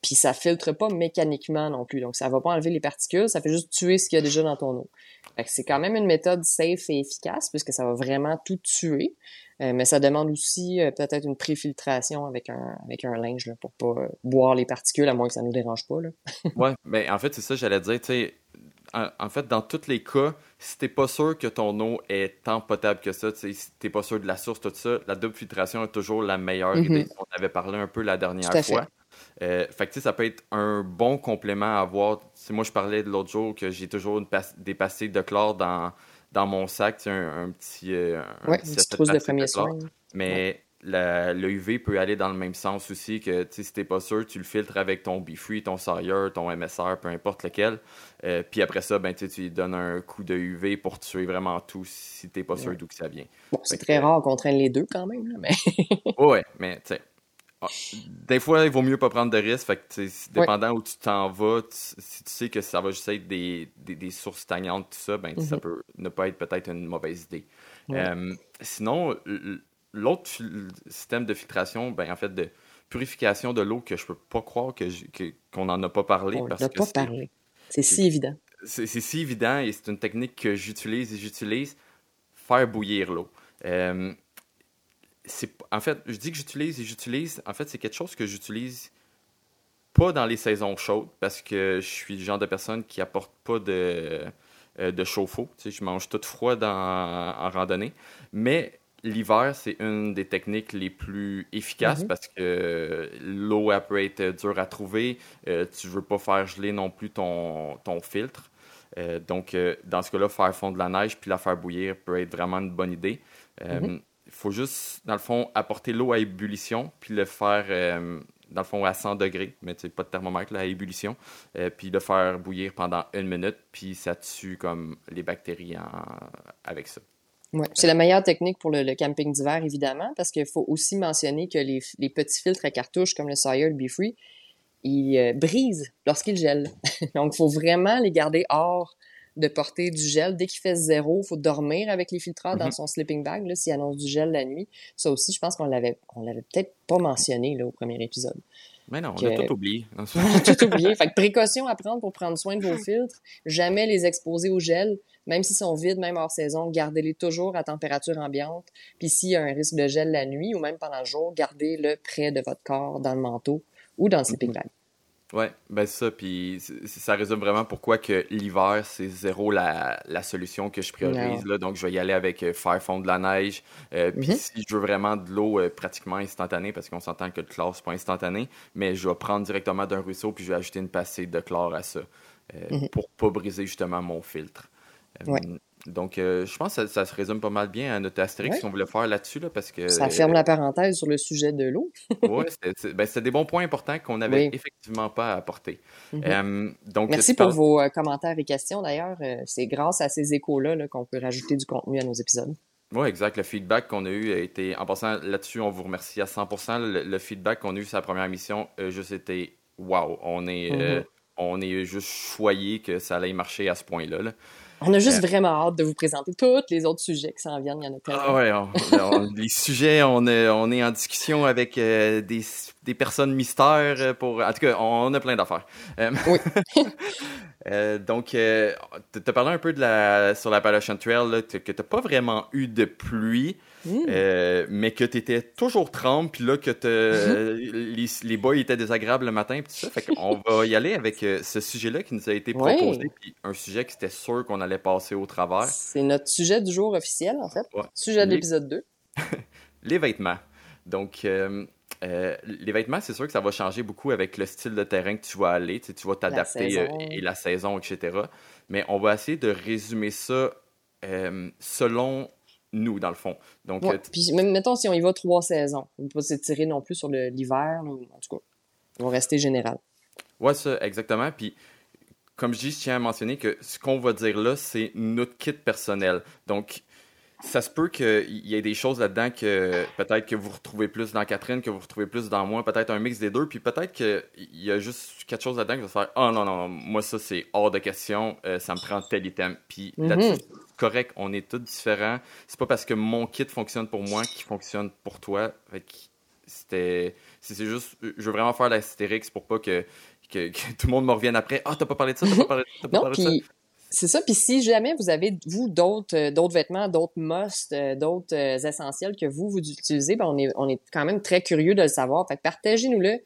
Speaker 2: puis ça filtre pas mécaniquement non plus. Donc, ça va pas enlever les particules, ça fait juste tuer ce qu'il y a déjà dans ton eau. c'est quand même une méthode safe et efficace puisque ça va vraiment tout tuer. Euh, mais ça demande aussi euh, peut-être une préfiltration avec un, avec un linge là, pour pas euh, boire les particules, à moins que ça nous dérange pas. Là. (laughs)
Speaker 1: ouais, mais en fait, c'est ça, j'allais dire, tu sais, en, fait, dans tous les cas, si t'es pas sûr que ton eau est tant potable que ça, si t'es pas sûr de la source, tout ça, la double filtration est toujours la meilleure mm-hmm. idée. On avait parlé un peu la dernière fois. Fait. fait que ça peut être un bon complément à avoir. moi, je parlais de l'autre jour que j'ai toujours des pastilles de chlore dans, dans mon sac, un, un petit.
Speaker 2: Euh, un, petit trousse de premier soin.
Speaker 1: Mais le UV peut aller dans le même sens aussi que si t'es pas sûr, tu le filtres avec ton Be-Free, ton Sawyer, ton MSR, peu importe lequel. Euh, puis après ça, ben, tu lui donnes un coup de UV pour tuer vraiment tout si t'es pas sûr d'où que ça vient.
Speaker 2: Bon, c'est très rare qu'on traîne les deux quand même. Là, mais...
Speaker 1: ouais, mais tu sais ah, des fois, il vaut mieux pas prendre de risques. Fait que, dépendant où tu t'en vas, si tu sais que ça va juste être des, des, sources stagnantes, tout ça, ben, ça mhm. peut ne pas être peut-être une mauvaise idée. Euh, sinon, l'autre système de filtration, ben, en fait, de purification de l'eau que je peux pas croire que qu'on n'en a pas parlé.
Speaker 2: On parce pas parlé. C'est si évident.
Speaker 1: C'est si évident et c'est une technique que j'utilise et j'utilise. Faire bouillir l'eau. Euh, en fait, je dis que j'utilise et j'utilise. En fait, c'est quelque chose que j'utilise pas dans les saisons chaudes parce que je suis le genre de personne qui apporte pas de, euh, de chauffe-eau. Tu sais, je mange tout froid dans, en randonnée. Mais l'hiver, c'est une des techniques les plus efficaces mm-hmm. parce que l'eau peut être dure à trouver. Euh, tu veux pas faire geler non plus ton, ton filtre. Euh, donc, dans ce cas-là, faire fondre la neige puis la faire bouillir peut être vraiment une bonne idée. Mm-hmm faut juste, dans le fond, apporter l'eau à ébullition, puis le faire, euh, dans le fond, à 100 degrés, mais tu pas de thermomètre là, à ébullition, euh, puis le faire bouillir pendant une minute, puis ça tue comme les bactéries avec ça.
Speaker 2: Ouais. C'est la meilleure technique pour le, camping d'hiver, évidemment, parce qu'il faut aussi mentionner que les, petits filtres à cartouches comme le Sawyer, le Be Free, ils euh, brisent lorsqu'ils gèlent. (laughs) Donc, il faut vraiment les garder hors de porter du gel. Dès qu'il fait zéro, il faut dormir avec les filtres dans mm-hmm. son sleeping bag, s'il annonce du gel la nuit. Ça aussi, je pense qu'on l'avait, on l'avait peut-être pas mentionné, là, au premier épisode.
Speaker 1: Mais non, on a tout oublié. (laughs)
Speaker 2: on a tout oublié. Fait que précaution à prendre pour prendre soin de vos filtres. Jamais les exposer au gel. Même s'ils sont vides, même hors saison, gardez-les toujours à température ambiante. Puis s'il y a un risque de gel la nuit ou même pendant le jour, gardez-le près de votre corps, dans le manteau ou dans le sleeping bag.
Speaker 1: Ouais, ben ça, puis ça résume vraiment pourquoi que l'hiver, c'est zéro la, solution que je priorise. Là, donc, je vais y aller avec euh, faire fondre de la neige. Euh, puis si je veux vraiment de l'eau euh, pratiquement instantanée, parce qu'on s'entend que le chlore, c'est pas instantané, mais je vais prendre directement d'un ruisseau, puis je vais ajouter une passée de chlore à ça, mm-hmm. pour pas briser justement mon filtre. Ouais. Donc, euh, je pense que ça, se résume pas mal bien à notre astérix qu'on voulait faire là-dessus, là, parce que...
Speaker 2: Ça ferme la parenthèse sur le sujet de l'eau. (laughs)
Speaker 1: oui, ben, c'est des bons points importants qu'on n'avait effectivement pas apportés.
Speaker 2: Mm-hmm. Euh, donc, Merci pour vos euh, commentaires et questions, d'ailleurs. c'est grâce à ces échos-là qu'on peut rajouter du contenu à nos épisodes.
Speaker 1: Oui, exact. Le feedback qu'on a eu a été... En passant là-dessus, on vous remercie à 100% Le, feedback qu'on a eu sur la première émission, juste été « wow ». On est... Mm-hmm. on est juste choyé que ça allait marcher à ce point-là. Là.
Speaker 2: On a juste euh, vraiment hâte de vous présenter tous les autres sujets qui s'en viennent. Il y en a tellement.
Speaker 1: Ah ouais, les sujets, on est, on est en discussion avec euh, des, des, personnes mystères pour. En tout cas, on a plein d'affaires. Euh, oui. (laughs) (laughs) donc, tu as parlé un peu de la, sur Trail là, que tu n'as pas vraiment eu de pluie. Mmh. Euh, mais que tu étais toujours trempe, puis là, que les, les boys étaient désagréables le matin, puis tout ça. Fait qu'on (laughs) va y aller avec euh, ce sujet-là qui nous a été proposé, puis un sujet qui était sûr qu'on allait passer au travers.
Speaker 2: C'est notre sujet du jour officiel, en fait. Sujet de l'épisode 2. (laughs)
Speaker 1: les vêtements. Donc, euh, les vêtements, c'est sûr que ça va changer beaucoup avec le style de terrain que tu vas aller. Tu, tu vas t'adapter et la saison, etc. Mais on va essayer de résumer ça selon nous, dans le fond.
Speaker 2: Donc, euh, Puis, mettons, si on y va trois saisons, on ne peut pas s'étirer non plus sur l'hiver, en tout cas, on va rester général.
Speaker 1: Oui, ça, exactement. Puis, comme je dis, je tiens à mentionner que ce qu'on va dire là, c'est notre kit personnel. Donc, ça se peut qu'il y ait des choses là-dedans que peut-être que vous retrouvez plus dans Catherine, que vous retrouvez plus dans moi, peut-être un mix des deux, puis peut-être qu'il y a juste quelque chose là-dedans qui va faire « Oh non, non, moi ça c'est hors de question, euh, ça me prend tel item. » Puis là-dessus, correct, on est tous différents. C'est pas parce que mon kit fonctionne pour moi qu'il fonctionne pour toi. c'était... C'est juste... Je veux vraiment faire l'astérix pour pas que, que, tout le monde me revienne après « Ah, t'as pas parlé de ça, t'as pas parlé, pas parlé de ça. »
Speaker 2: C'est ça. Puis si jamais vous avez, vous, d'autres euh, vêtements, d'autres musts, euh, d'autres euh, essentiels que vous, vous utilisez, ben on, est, on est quand même très curieux de le savoir. Fait que partagez-nous-le,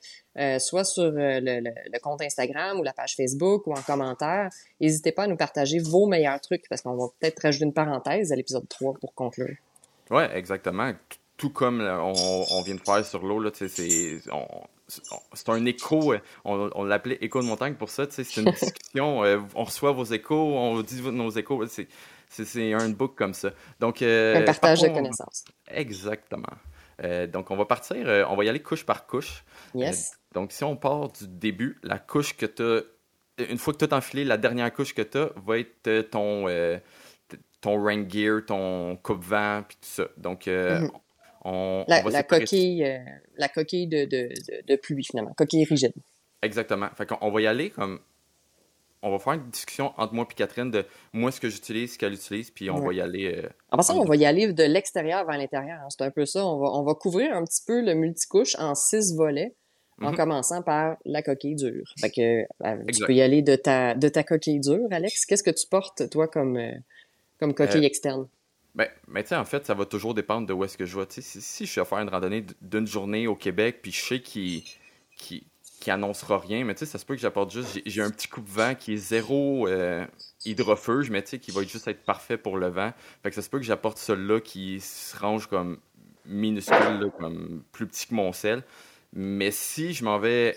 Speaker 2: soit sur le, compte Instagram ou la page Facebook ou en commentaire. N'hésitez pas à nous partager vos meilleurs trucs parce qu'on va peut-être rajouter une parenthèse à l'épisode 3 pour conclure.
Speaker 1: Oui, exactement. Tout comme on, on, vient de faire sur l'eau, là, c'est c'est un écho, euh, on, l'appelait écho de montagne pour ça, c'est une discussion, (laughs) euh, on reçoit vos échos, on dit nos échos, c'est un book comme ça. Donc,
Speaker 2: euh, un partage de connaissances.
Speaker 1: Exactement. donc, on va partir, on va y aller couche par couche.
Speaker 2: Yes.
Speaker 1: donc, si on part du début, la couche que tu as, une fois que tu as enfilé, la dernière couche que tu as va être ton, ton rain gear, ton coupe-vent, puis tout ça. Donc, mm-hmm
Speaker 2: la, coquille, euh, la coquille de, de, de, pluie, finalement. Coquille rigide.
Speaker 1: Exactement. Fait qu'on va y aller comme. On va faire une discussion entre moi et Catherine de moi ce que j'utilise, ce qu'elle utilise, puis on va y aller. Euh,
Speaker 2: en passant, on va y aller de l'extérieur vers l'intérieur. Hein. C'est un peu ça. On va, on va couvrir un petit peu le multicouche en six volets, en mhm. commençant par la coquille dure. Fait que euh, tu peux y aller de ta, de ta coquille dure, Alex. Qu'est-ce que tu portes, toi, comme, comme coquille externe?
Speaker 1: Ben, mais tu sais, en fait, ça va toujours dépendre de où est-ce que je vais. Si, je suis à faire une randonnée d'une journée au Québec, puis je sais qu'il qui, qui annoncera rien, mais tu sais, ça se peut que j'apporte juste. J'ai un petit coup de vent qui est zéro euh, mais tu sais, qui va juste être parfait pour le vent. Fait que ça se peut que j'apporte celui-là qui se range comme minuscule, comme plus petit que mon sel. Mais si je m'en vais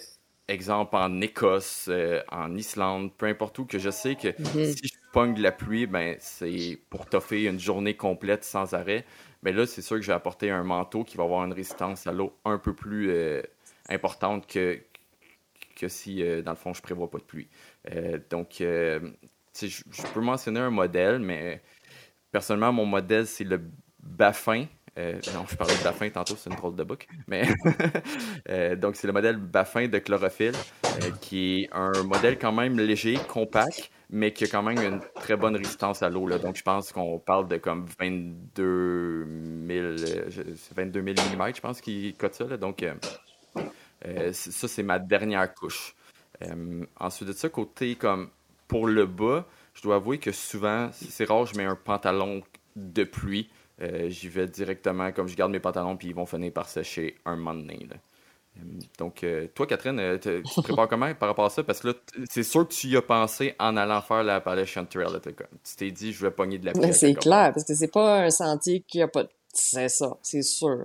Speaker 1: exemple en Écosse, euh, en Islande, peu importe où, que je sais que mhm. si je pogne de la pluie, ben, c'est pour toffer une journée complète sans arrêt. Mais là, c'est sûr que je vais apporter un manteau qui va avoir une résistance à l'eau un peu plus euh, importante que, que si, euh, dans le fond, je prévois pas de pluie. donc, je, je peux mentionner un modèle, mais personnellement, mon modèle, c'est le Baffin. Euh, non, je parlais de Baffin tantôt, c'est une drôle de book. Mais (laughs) euh, donc, c'est le modèle Baffin de chlorophylle, euh, qui est un modèle quand même léger, compact, mais qui a quand même une très bonne résistance à l'eau. Donc, je pense qu'on parle de comme 22 000, 22 000 mm, je pense, qui cote ça. Donc, ça, c'est ma dernière couche. ensuite de ça, côté comme pour le bas, je dois avouer que souvent, c'est rare, je mets un pantalon de pluie. Euh, j'y vais directement, comme je garde mes pantalons, puis ils vont finir par sécher un moment donné. Euh, donc, euh, toi, Catherine, tu te prépares (laughs) comment par rapport à ça? Parce que là, c'est sûr que tu y as pensé en allant faire la Appalachian Trail. tu t'es dit, je vais pogner de la pluie.
Speaker 2: C'est clair, parce que c'est pas un sentier qui a pas... C'est ça, c'est sûr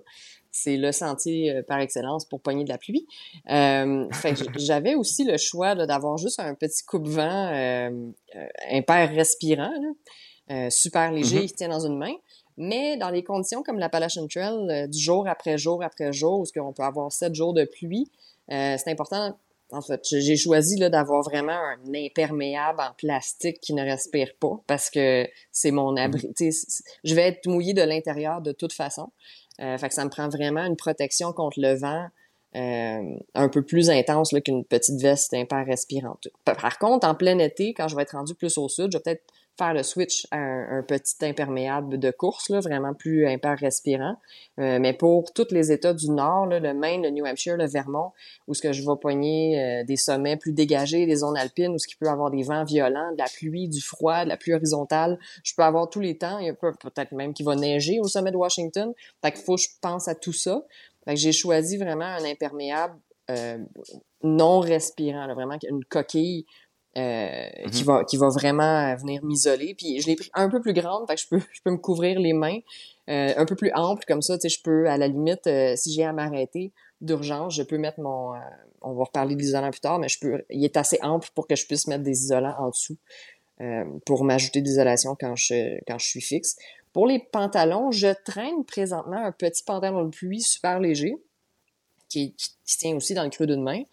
Speaker 2: c'est le sentier par excellence pour pogner de la pluie. (laughs) j'avais aussi le choix d'avoir juste un petit coupe-vent euh, impair respirant, super léger, mm-hmm. qui tient dans une main. Mais dans les conditions comme l'Appalachian Trail, euh, du jour après jour après jour, où on peut avoir sept jours de pluie, euh, c'est important. En fait, j'ai choisi là d'avoir vraiment un imperméable en plastique qui ne respire pas parce que c'est mon abri. Mm-hmm. Je vais être mouillé de l'intérieur de toute façon. Euh, fait que ça me prend vraiment une protection contre le vent euh, un peu plus intense qu'une petite veste impair respirante. Par contre, en plein été, quand je vais être rendu plus au sud, je vais peut-être faire le switch à un, petit imperméable de course, là, vraiment plus impair respirant. Euh, mais pour tous les États du Nord, là, le Maine, le New Hampshire, le Vermont, où ce que je vais poigner euh, des sommets plus dégagés, des zones alpines, où ce qui peut avoir des vents violents, de la pluie, du froid, de la pluie horizontale, je peux avoir tous les temps. Il y a peut-être même qu'il va neiger au sommet de Washington. Fait qu'il faut que je pense à tout ça. Fait que j'ai choisi vraiment un imperméable euh, non respirant, là, vraiment une coquille euh, qui mhm. va qui va vraiment venir m'isoler. Puis je l'ai pris un peu plus grande, fait que je peux je peux me couvrir les mains, euh, un peu plus ample comme ça. Tu sais, je peux à la limite, euh, si j'ai à m'arrêter d'urgence, je peux mettre mon. on va reparler de l'isolant plus tard, mais je peux. Il est assez ample pour que je puisse mettre des isolants en dessous pour m'ajouter d'isolation quand je quand je suis fixe. Pour les pantalons, je traîne présentement un petit pantalon de pluie super léger qui, qui, qui tient aussi dans le creux d'une main.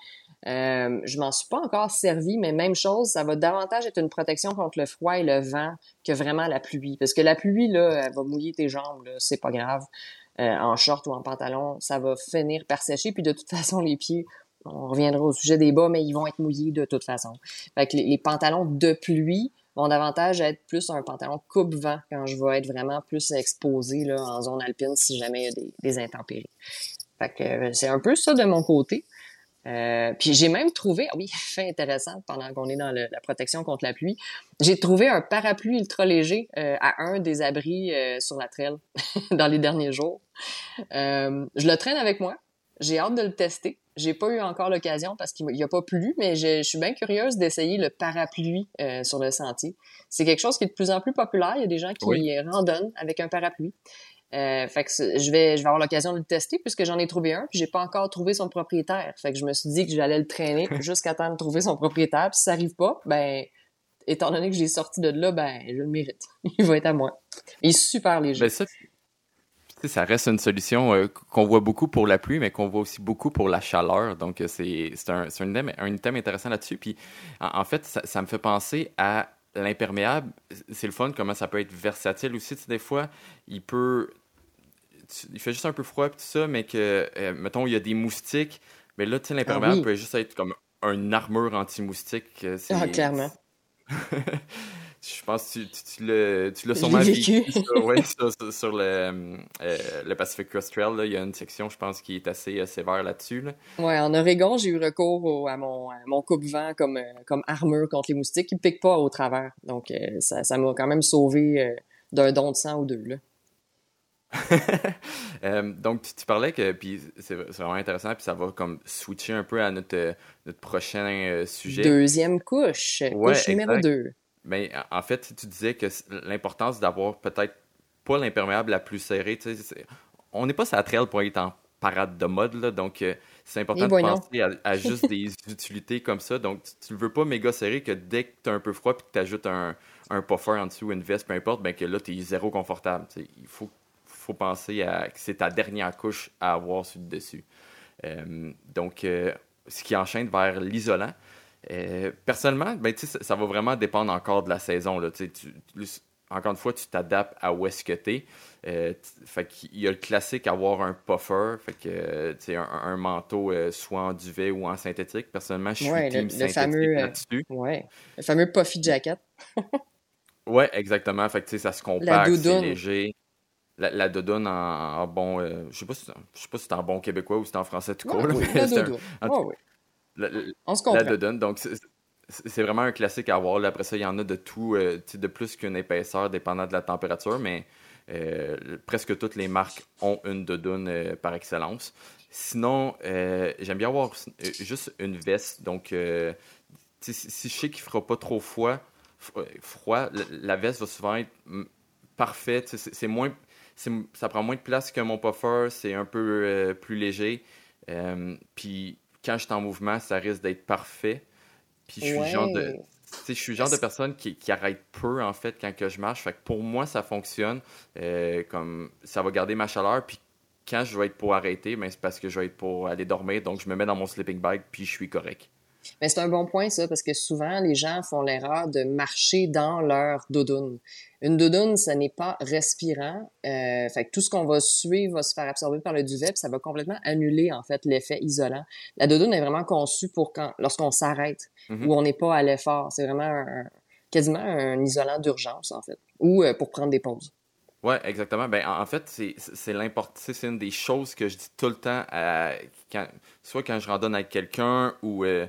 Speaker 2: Euh, je m'en suis pas encore servi, mais même chose, ça va davantage être une protection contre le froid et le vent que vraiment la pluie. Parce que la pluie, là, elle va mouiller tes jambes, c'est pas grave. Euh, en short ou en pantalon, ça va finir par sécher. Puis de toute (laughs) façon, les pieds, on reviendra au sujet des bas, mais ils vont être mouillés de toute façon. Fait que les, pantalons de pluie vont davantage être plus un pantalon coupe-vent quand je vais être vraiment plus exposé là, en zone alpine si jamais il y a des, des intempéries. Fait que euh, c'est un peu ça de mon côté. Euh, puis j'ai même trouvé, ah oui, (laughs) fait intéressant pendant qu'on est dans la protection contre la pluie, j'ai trouvé un parapluie ultra léger euh, à un des abris euh, sur la trail (laughs) dans les derniers jours. je le traîne avec moi. J'ai hâte de le tester. J'ai pas eu encore l'occasion parce qu'il n'y a pas plu, mais je, suis bien curieuse d'essayer le parapluie sur le sentier. C'est quelque chose qui est de plus en plus populaire. Il y a des gens qui randonnent avec un parapluie. Euh, fait que je vais, je vais avoir l'occasion de le tester puisque j'en ai trouvé un, puis j'ai pas encore trouvé son propriétaire. Fait que je me suis dit que j'allais le traîner (laughs) jusqu'à temps de trouver son propriétaire. Puis si ça arrive pas, ben, étant donné que j'ai sorti de là, ben, je le mérite. (laughs) Il va être à moi. Il est super léger.
Speaker 1: Ben ça, ça reste une solution euh, qu'on voit beaucoup pour la pluie, mais qu'on voit aussi beaucoup pour la chaleur. Donc, euh, c'est un, un, thème, un thème intéressant là-dessus. Puis, en, fait, ça, ça, me fait penser à l'imperméable. C'est le fun, comment ça peut être versatile aussi. Tu sais, des fois, il peut il fait juste un peu froid et tout ça, mais que, euh, mettons, il y a des moustiques, mais là, tu sais, l'imperméable ah peut juste être comme une armure anti-moustique. Euh,
Speaker 2: ah, clairement. (laughs)
Speaker 1: je pense que tu, tu, tu l'as sûrement vécu. (laughs) Oui, sur, sur, le, euh, le Pacific Crest Trail, là, il y a une section, je pense, qui est assez sévère là-dessus. Là.
Speaker 2: Oui, en Oregon, j'ai eu recours à mon, mon coupe-vent comme, comme armure contre les moustiques qui ne piquent pas au travers. Donc, ça m'a quand même sauvé d'un don de sang ou deux. Là. (laughs)
Speaker 1: Euh, donc, tu, parlais que, puis c'est vraiment intéressant, puis ça va comme switcher un peu à notre, notre prochain euh, sujet.
Speaker 2: Deuxième couche, couche numéro 2.
Speaker 1: Mais ben, en fait, tu disais que l'importance d'avoir peut-être pas l'imperméable la plus serrée. on n'est pas sur la trail pour être en parade de mode, là, donc euh, c'est important de penser à, juste des (laughs) utilités comme ça. Donc, tu ne veux pas méga serré que dès que tu as un peu froid puis que tu ajoutes un, un puffer en dessous, une veste, peu importe, ben que là, tu es zéro confortable. il faut faut penser à que c'est ta dernière couche à avoir sur le dessus. Euh, donc, euh, ce qui enchaîne vers l'isolant. Euh, personnellement, ben, ça, ça va vraiment dépendre encore de la saison. Là, tu, encore une fois, tu t'adaptes à où est-ce que tu es. fait qu'il y a le classique avoir un puffer, fait que un, un, manteau soit en duvet ou en synthétique. Personnellement, je suis
Speaker 2: ouais,
Speaker 1: team
Speaker 2: le,
Speaker 1: synthétique
Speaker 2: fameux,
Speaker 1: là-dessus.
Speaker 2: Ouais, le fameux puffy jacket.
Speaker 1: ouais, exactement. Fait que ça se compacte, c'est léger. La, la en, en bon. Euh, je sais pas si je sais pas si c'est en bon québécois ou si c'est en français tout court.
Speaker 2: Oui, la doudoune.
Speaker 1: Un,
Speaker 2: ouais, oui.
Speaker 1: La,
Speaker 2: On se comprend.
Speaker 1: La doudoune. Donc, c'est vraiment un classique à avoir. Là, après ça, il y en a de tout, euh, de plus qu'une épaisseur, dépendant de la température, mais euh, presque toutes les marques ont une doudoune euh, par excellence. Sinon, euh, j'aime bien avoir juste une veste. Donc, si, si je sais qu'il ne fera pas trop froid, froid, la veste va souvent être parfaite. C'est moins ça prend moins de place que mon puffer, c'est un peu euh, plus léger. Euh, puis quand je suis en mouvement, ça risque d'être parfait. Puis je suis
Speaker 2: Ouais.
Speaker 1: genre de. Je suis le genre de personne qui, qui arrête peu en fait quand que je marche. Fait que pour moi, ça fonctionne. Euh, comme ça va garder ma chaleur. Puis quand je vais être pour arrêter, ben, c'est parce que je vais être pour aller dormir. Donc je me mets dans mon sleeping bag puis je suis correct.
Speaker 2: Mais c'est un bon point, ça, parce que souvent, les gens font l'erreur de marcher dans leur doudoune. Une doudoune, ça n'est pas respirant. Euh, fait que tout ce qu'on va suer va se faire absorber par le duvet, puis ça va complètement annuler, en fait, l'effet isolant. La doudoune est vraiment conçue pour quand, lorsqu'on s'arrête
Speaker 1: Mhm.
Speaker 2: ou on n'est pas à l'effort. C'est vraiment un- quasiment un isolant d'urgence, en fait, ou euh, pour prendre des pauses.
Speaker 1: Ouais, exactement. Ben, en fait, c'est c'est l'important. C'est une des choses que je dis tout le temps, à, quand, soit quand je randonne avec quelqu'un ou, euh,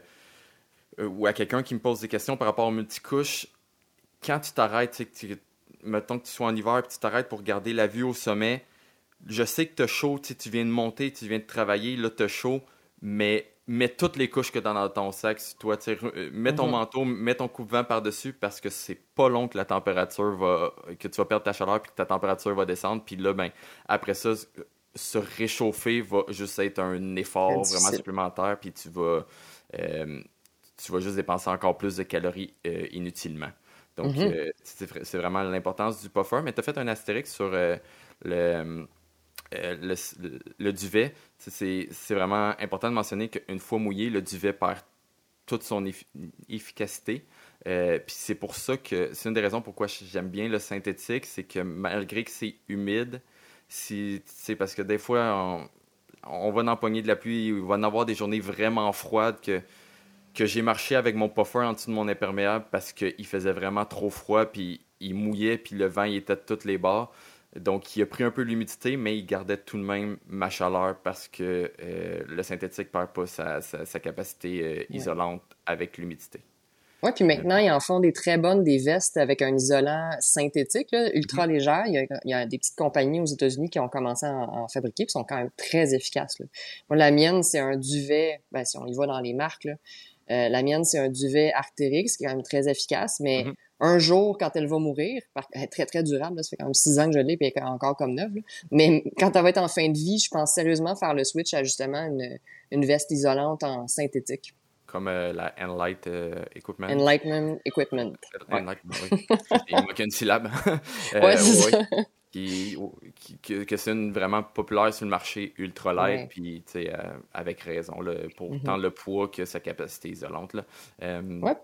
Speaker 1: euh, ou à quelqu'un qui me pose des questions par rapport aux multicouches. Quand tu t'arrêtes, mettons que tu sois en hiver et tu t'arrêtes pour garder la vue au sommet, je sais que tu as chaud, tu viens de monter, tu viens de travailler, là, tu as chaud, mais mets toutes les couches que tu as dans ton sac sur toi. euh, Mets ton
Speaker 2: Mhm.
Speaker 1: manteau, mets ton coupe-vent par-dessus parce que c'est pas long que la température va. que tu vas perdre ta chaleur puis que ta température va descendre. Puis là, ben, après ça, se réchauffer va juste être un effort vraiment supplémentaire. Puis tu vas. euh, tu vas juste dépenser encore plus de calories euh, inutilement. Donc,
Speaker 2: Mhm.
Speaker 1: euh, c'est vra- c'est vraiment l'importance du puffer. Mais tu as fait un astérix sur euh, le, le, duvet. C'est- vraiment important de mentionner qu'une fois mouillé, le duvet perd toute son effi- efficacité. Puis c'est pour ça que c'est une des raisons pourquoi j'aime bien le synthétique, c'est que malgré que c'est humide, si, c'est parce que des fois on, on va empoigner de la pluie, il va en avoir des journées vraiment froides que, que j'ai marché avec mon puffer en dessous de mon imperméable parce qu'il faisait vraiment trop froid, puis il mouillait, puis le vent il était de toutes les bords. Donc, il a pris un peu l'humidité, mais il gardait tout de même ma chaleur parce que euh, le synthétique perd pas sa, sa- sa capacité euh, isolante avec l'humidité.
Speaker 2: Ouais, puis maintenant, ils en font des très bonnes, des vestes avec un isolant synthétique, là, ultra légère. Il y, a, il y a des petites compagnies aux États-Unis qui ont commencé à en, en fabriquer, puis sont quand même très efficaces. Là. Moi, la mienne, c'est un duvet, ben, si on y va dans les marques, là, euh, la mienne, c'est un duvet Arc'teryx, qui est quand même très efficace, mais
Speaker 1: Mhm.
Speaker 2: un jour, quand elle va mourir, elle est très, très durable, là, ça fait quand même six ans que je l'ai, puis elle est encore comme neuve, là. mais quand elle va être en fin de vie, je pense sérieusement faire le switch à justement une, une veste isolante en synthétique.
Speaker 1: Comme euh, la Enlight euh, Equipment.
Speaker 2: Enlightenment Equipment. Ouais.
Speaker 1: Enlight, oui. Il manque une syllabe. (laughs)
Speaker 2: Ouais, ça.
Speaker 1: Qui, qui- que, c'est une vraiment populaire sur le marché ultra light,
Speaker 2: Ouais.
Speaker 1: puis tu sais, euh, avec raison, là, pour
Speaker 2: Mhm.
Speaker 1: tant le poids que sa capacité isolante. Là. Euh,
Speaker 2: Ouais.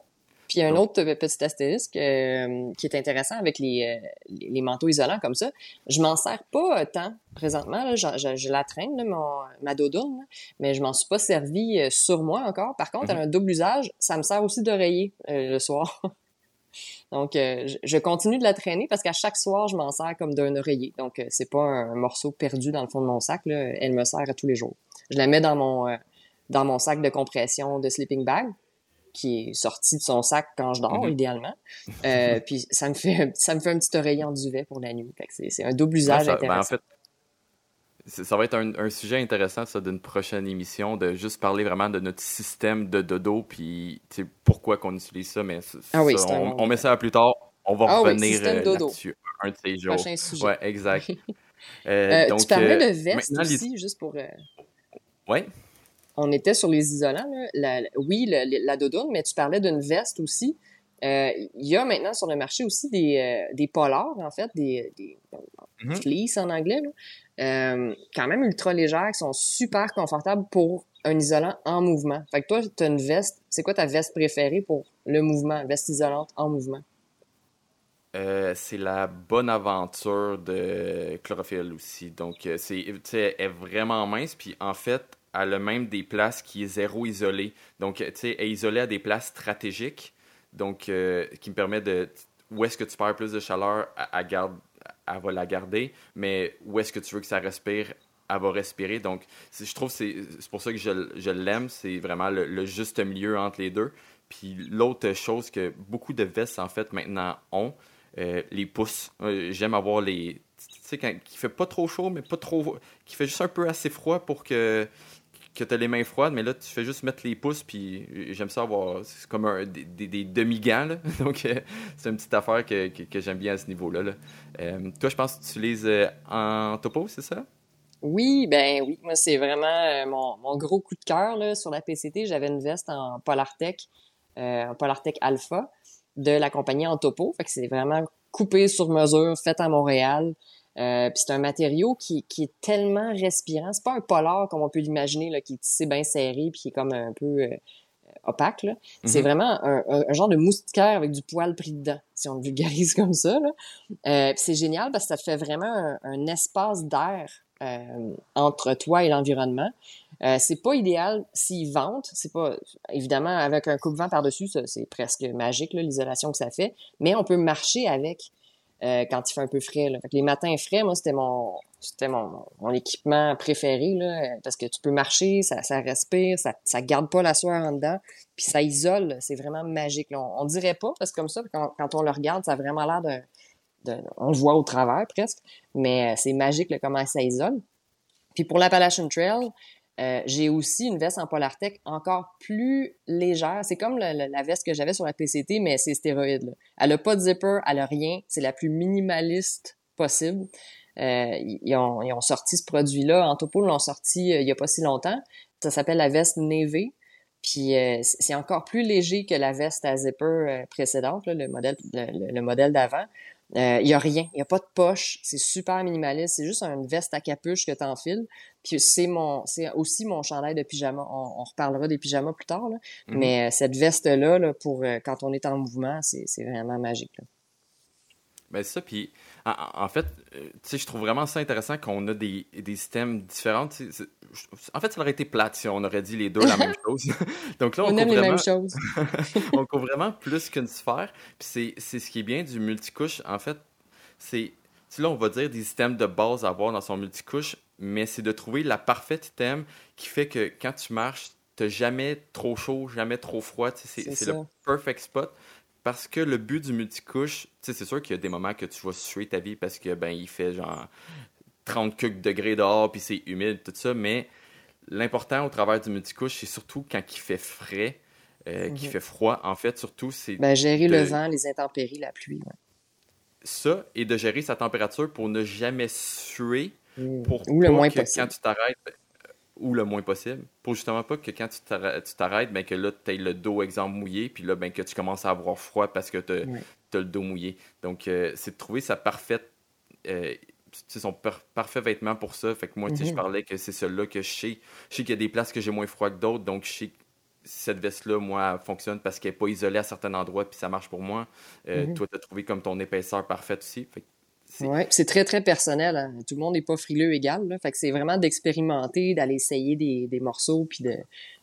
Speaker 2: Puis il y a un
Speaker 1: Donc-
Speaker 2: autre petit astérisque euh, qui est intéressant avec les, euh, les les manteaux isolants comme ça. Je m'en sers pas tant présentement. Là, je, je- je la traîne, là, mon, ma doudoune, là, mais je m'en suis pas servi sur moi encore. Par contre,
Speaker 1: Mhm.
Speaker 2: elle a un double usage. Ça me sert aussi d'oreiller le soir. Donc, euh, je, continue de la traîner parce qu'à chaque soir, je m'en sers comme d'un oreiller. Donc, euh, c'est pas un morceau perdu dans le fond de mon sac. Là. Elle me sert à tous les jours. Je la mets dans mon, euh, dans mon sac de compression de sleeping bag qui est sorti de son sac quand je dors,
Speaker 1: Mhm.
Speaker 2: idéalement. Euh, (laughs) puis ça me fait un- ça me fait un petit oreiller en duvet pour la nuit. C'est un double
Speaker 1: Ouais,
Speaker 2: usage
Speaker 1: ça, ben, en
Speaker 2: intéressant.
Speaker 1: fait, ça va être un, un sujet intéressant ça d'une prochaine émission de juste parler vraiment de notre système de dodo puis pourquoi qu'on utilise ça mais
Speaker 2: Ah oui,
Speaker 1: ça, on, on met ça à plus tard on va
Speaker 2: Ah oui,
Speaker 1: revenir euh,
Speaker 2: dodo.
Speaker 1: là-dessus un de ces jours
Speaker 2: Prochain sujet.
Speaker 1: ouais exact (laughs) Euh,
Speaker 2: Euh,
Speaker 1: donc
Speaker 2: tu parlais
Speaker 1: euh,
Speaker 2: de veste
Speaker 1: maintenant, les-
Speaker 2: aussi, juste pour... euh,
Speaker 1: ouais
Speaker 2: on était sur les isolants. Là. La- la- oui, la doudoune, mais tu parlais d'une veste aussi. Euh, Il y a maintenant sur le marché aussi des, euh, des polars, en fait, des, des
Speaker 1: Mhm.
Speaker 2: fleece en anglais, là. Euh, quand même ultra légères, qui sont super confortables pour un isolant en mouvement. Fait que toi, tu as une veste. C'est quoi ta veste préférée pour le mouvement, veste isolante en mouvement?
Speaker 1: Euh, c'est la bonne aventure de chlorophylle aussi. Donc, euh, c'est, elle est vraiment mince. Puis, en fait, elle a même des places qui est zéro isolée. Donc, tu sais, elle est isolée à des places stratégiques. Donc, qui me permet de. Où est-ce que tu perds plus de chaleur, elle, garde, elle va la garder. Mais où est-ce que tu veux que ça respire, elle va respirer. Donc, je trouve que c'est pour ça que je, je l'aime. C'est vraiment le, le, juste milieu entre les deux. Puis l'autre chose que beaucoup de vestes, en fait, maintenant ont, euh, les pouces. Euh, j'aime avoir les. Tu sais, quand qui fait pas trop chaud, mais pas trop. qui fait juste un peu assez froid pour que que tu as les mains froides, mais là, tu fais juste mettre les pouces, puis j'aime ça avoir. C'est comme des, demi-gants, (laughs) Donc, c'est une petite affaire que, j'aime bien à ce niveau-là. Là. Euh, toi, je pense que tu utilises en topo, c'est ça?
Speaker 2: Oui, ben oui. Moi, c'est vraiment mon, gros coup de cœur sur la PCT. J'avais une veste en Polartec, en Polartec Alpha de la compagnie Antopo. Fait que c'est vraiment coupé sur mesure, fait à Montréal. Euh, puis c'est un matériau qui, qui, est tellement respirant. C'est pas un polar comme on peut l'imaginer, là, qui est tissé bien serré puis qui est comme un peu euh, opaque. Là. C'est mm-hmm. vraiment un, un, genre de moustiquaire avec du poil pris dedans, si on le vulgarise (laughs) comme ça. Là. Euh, c'est génial parce que ça fait vraiment un, un espace d'air euh, entre toi et l'environnement. Euh, c'est pas idéal s'ils ventent. C'est pas évidemment avec un coupe-vent par-dessus, c'est presque magique l'isolation que ça fait. Mais on peut marcher avec euh, quand il fait un peu frais. Là. les matins frais, moi c'était mon c'était mon, mon, équipement préféré là, parce que tu peux marcher, ça, ça respire, ça, ça garde pas la sueur en dedans, puis ça isole. C'est vraiment magique. On, on, dirait pas parce que comme ça, quand, quand on le regarde, ça a vraiment l'air de, de, on le voit au travers presque, mais euh, c'est magique là, comment ça isole. Puis pour l'Appalachian Trail, euh, j'ai aussi une veste en Polartec encore plus légère. C'est comme la, veste que j'avais sur la PCT, mais c'est stéroïde. Elle a pas de zipper, elle a rien. C'est la plus minimaliste possible. Euh, ils, ont, ils, ont, sorti ce produit-là. Antopol l'ont sorti euh, il y a pas si longtemps. Ça s'appelle la veste Navy. Puis c'est encore plus léger que la veste à zipper précédente, le modèle, le modèle d'avant. Il euh, y a rien, il y a pas de poche, c'est super minimaliste, c'est juste une veste à capuche que tu enfiles. Puis c'est mon c'est aussi mon chandail de pyjama. On, reparlera des pyjamas plus tard là. Mm-hmm. mais euh, cette veste là, là pour euh, quand on est en mouvement, c'est vraiment magique là.
Speaker 1: Ben ça, puis en, fait, tu sais, je trouve vraiment ça intéressant qu'on a des, des systèmes différents. En fait, ça aurait été plate si on aurait dit les deux la même (laughs) chose. (laughs)
Speaker 2: Donc là, on, on aime les mêmes choses. (laughs)
Speaker 1: on couvre vraiment plus qu'une sphère. Puis c'est ce qui est bien du multicouche. En fait, c'est là, on va dire des systèmes de base à avoir dans son multicouche, mais c'est de trouver la parfaite thème qui fait que quand tu marches, tu jamais trop chaud, jamais trop froid. C'est le perfect spot. Parce que le but du multicouche, c'est sûr qu'il y a des moments que tu vas suer ta vie parce que ben il fait genre 30 degrés dehors puis c'est humide, tout ça, mais l'important au travers du multicouche, c'est surtout quand il fait frais, euh, qu'il fait froid, en fait, surtout, c'est.
Speaker 2: Ben, gérer le vent, les intempéries, la pluie.
Speaker 1: Ça, et de gérer sa température pour ne jamais suer,
Speaker 2: mmh. pour ou le moins
Speaker 1: que quand tu t'arrêtes, ou le moins possible. Pour justement pas que quand tu t'arrêtes, ben que là, tu aies le dos, exemple, mouillé, puis là, ben que tu commences à avoir froid parce que tu as, le dos mouillé. Donc, euh, c'est de trouver sa parfaite. Euh, son parfait vêtement pour ça. Fait que moi, je mhm. parlais que c'est celui-là que je sais. Je sais qu'il y a des places que j'ai moins froid que d'autres, donc je sais que cette veste-là, moi, fonctionne parce qu'elle n'est pas isolée à certains endroits, puis ça marche pour moi. Euh, mhm. Toi, tu as trouvé comme ton épaisseur parfaite aussi. Fait
Speaker 2: c'est très, très personnel. Hein. Tout le monde n'est pas frileux égal. Là. Fait que c'est vraiment d'expérimenter, d'aller essayer des, des morceaux, puis de,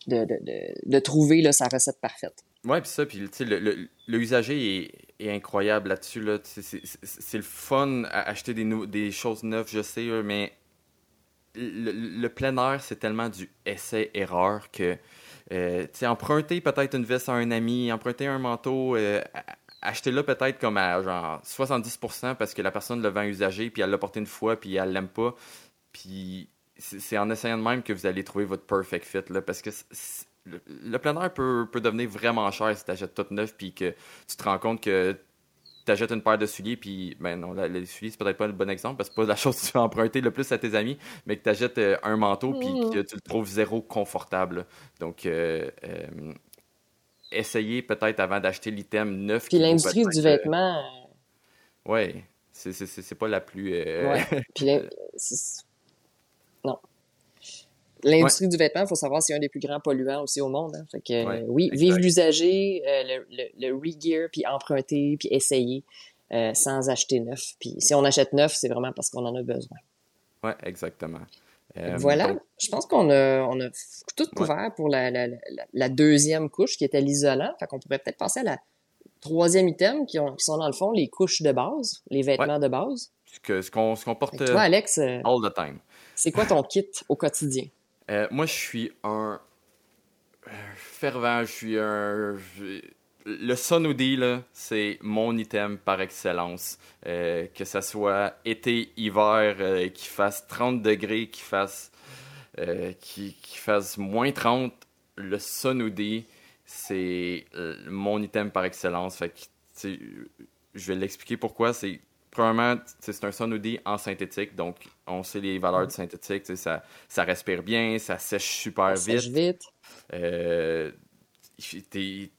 Speaker 2: de, de, de, trouver là, sa recette parfaite.
Speaker 1: Oui, puis ça, puis le, le, le, usager est, est incroyable là-dessus. Là. C'est le fun à acheter des, des choses neuves, je sais, mais le, plein air, c'est tellement du essai-erreur que, euh, tu sais, emprunter peut-être une veste à un ami, emprunter un manteau, euh, achetez-le peut-être comme à genre 70% parce que la personne le vend usagé, puis elle l'a porté une fois, puis elle l'aime pas. Puis c'est en essayant de même que vous allez trouver votre perfect fit, là, parce que le, plein air peut, peut, devenir vraiment cher si tu achètes tout neuf, puis que tu te rends compte que tu achètes une paire de souliers, puis ben non, les souliers, c'est peut-être pas le bon exemple, parce que c'est pas la chose que tu vas emprunter le plus à tes amis, mais que tu achètes euh, un manteau, puis mmh. que tu le trouves zéro confortable. Donc, euh, euh, essayer peut-être avant d'acheter l'item neuf.
Speaker 2: Puis l'industrie du vêtement.
Speaker 1: Oui, c'est pas la plus.
Speaker 2: Euh... Ouais. (laughs) Puis non. L'industrie du vêtement, il faut savoir, c'est un des plus grands polluants aussi au monde. Hein. Fait que, oui, vive l'usager, euh, le, le, le re-gear, puis emprunter, puis essayer. sans acheter neuf. Puis si on achète neuf, c'est vraiment parce qu'on en a besoin.
Speaker 1: Oui, exactement.
Speaker 2: Voilà, je pense qu'on a, on a tout couvert pour la, la, la, deuxième couche qui était l'isolant. Fait qu'on pourrait peut-être passer à la troisième item qui, ont, qui, sont dans le fond les couches de base, les vêtements de base.
Speaker 1: Ce qu'on ce qu'on porte
Speaker 2: toi, Alex,
Speaker 1: all the time.
Speaker 2: C'est quoi ton kit au quotidien?
Speaker 1: Euh, moi, je suis un fervent, je suis un... Le là, c'est mon item par excellence. Euh, que ça soit été, hiver, euh, qu'il fasse 30 degrés, qu'il fasse, qu'il fasse moins 30, le Sunhoodie, c'est mon item par excellence. Fait que, je vais l'expliquer pourquoi. C'est Premièrement, c'est un son en synthétique, donc on sait les valeurs du synthétique, ça, ça respire bien, ça sèche super vite.
Speaker 2: Sèche vite.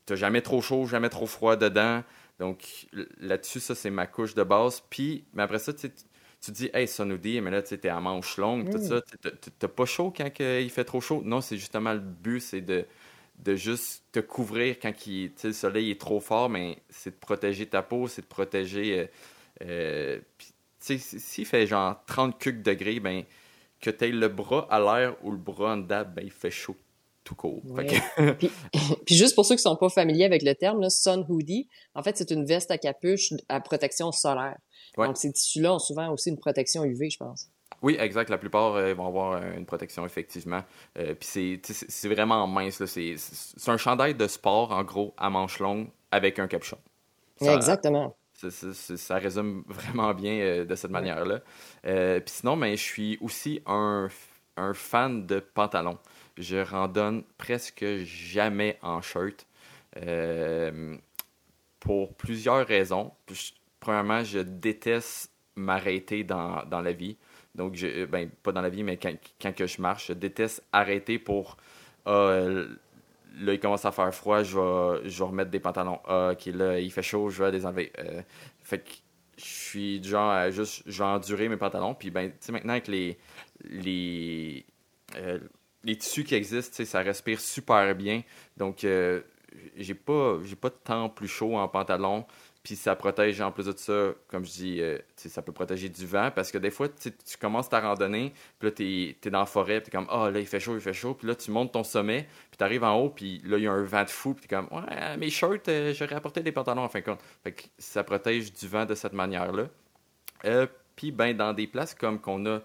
Speaker 1: T'as jamais trop chaud, jamais trop froid dedans. Donc là-dessus, ça, c'est ma couche de base. Puis, mais après ça, tu te dis, hey, Sonoudi, mais là, tu es à manche longue, tout mm. ça. T'as pas chaud quand il fait trop chaud? Non, c'est justement le but, c'est de, de juste te couvrir quand il, le soleil est trop fort, mais c'est de protéger ta peau, c'est de protéger. Euh, euh, s'il fait genre 30 cucs degrés, ben, que tu aies le bras à l'air ou le bras en dab, ben, il fait chaud tout court. (laughs) (laughs) (laughs)
Speaker 2: puis, juste pour ceux qui sont pas familiers avec le terme, sun hoodie, en fait, c'est une veste à capuche à protection solaire. Donc, ces tissus-là ont souvent aussi une protection UV, je pense.
Speaker 1: Oui, exact. La plupart euh, vont avoir euh, une protection, effectivement. Euh, puis c'est vraiment mince. C'est un chandail de sport, en gros, à manches longues, avec un capuchon.
Speaker 2: exactement.
Speaker 1: Ça, résume vraiment bien euh, de cette manière-là. Puis sinon, ben, je suis aussi un, un, fan de pantalons. Je randonne presque jamais en shirt euh, pour plusieurs raisons. premièrement, je déteste m'arrêter dans, dans, la vie. Donc, je, ben, pas dans la vie, mais quand, que je marche, je déteste arrêter pour là, il commence à faire froid, je vais, je vais remettre des pantalons. Ah, ok, là, il fait chaud, je vais les enlever. Euh, fait que je suis du genre à juste, je vais endurer mes pantalons. Puis, ben, tu sais, maintenant, avec les, les, euh, les tissus qui existent, ça respire super bien. Donc, euh, j'ai pas, pas de temps plus chaud en pantalon. Puis ça protège, en plus de ça, comme je dis, euh, ça peut protéger du vent parce que des fois, tu commences ta randonnée, puis là, tu es, dans la forêt, puis tu comme, ah, oh, là, il fait chaud, il fait chaud. Puis là, tu montes ton sommet, puis tu arrives en haut, puis là, il y a un vent de fou, puis tu comme, ouais, mes shirts, euh, j'aurais apporté des pantalons en fin de compte. Fait que ça protège du vent de cette manière-là. Euh, puis, ben, dans des places comme qu'on a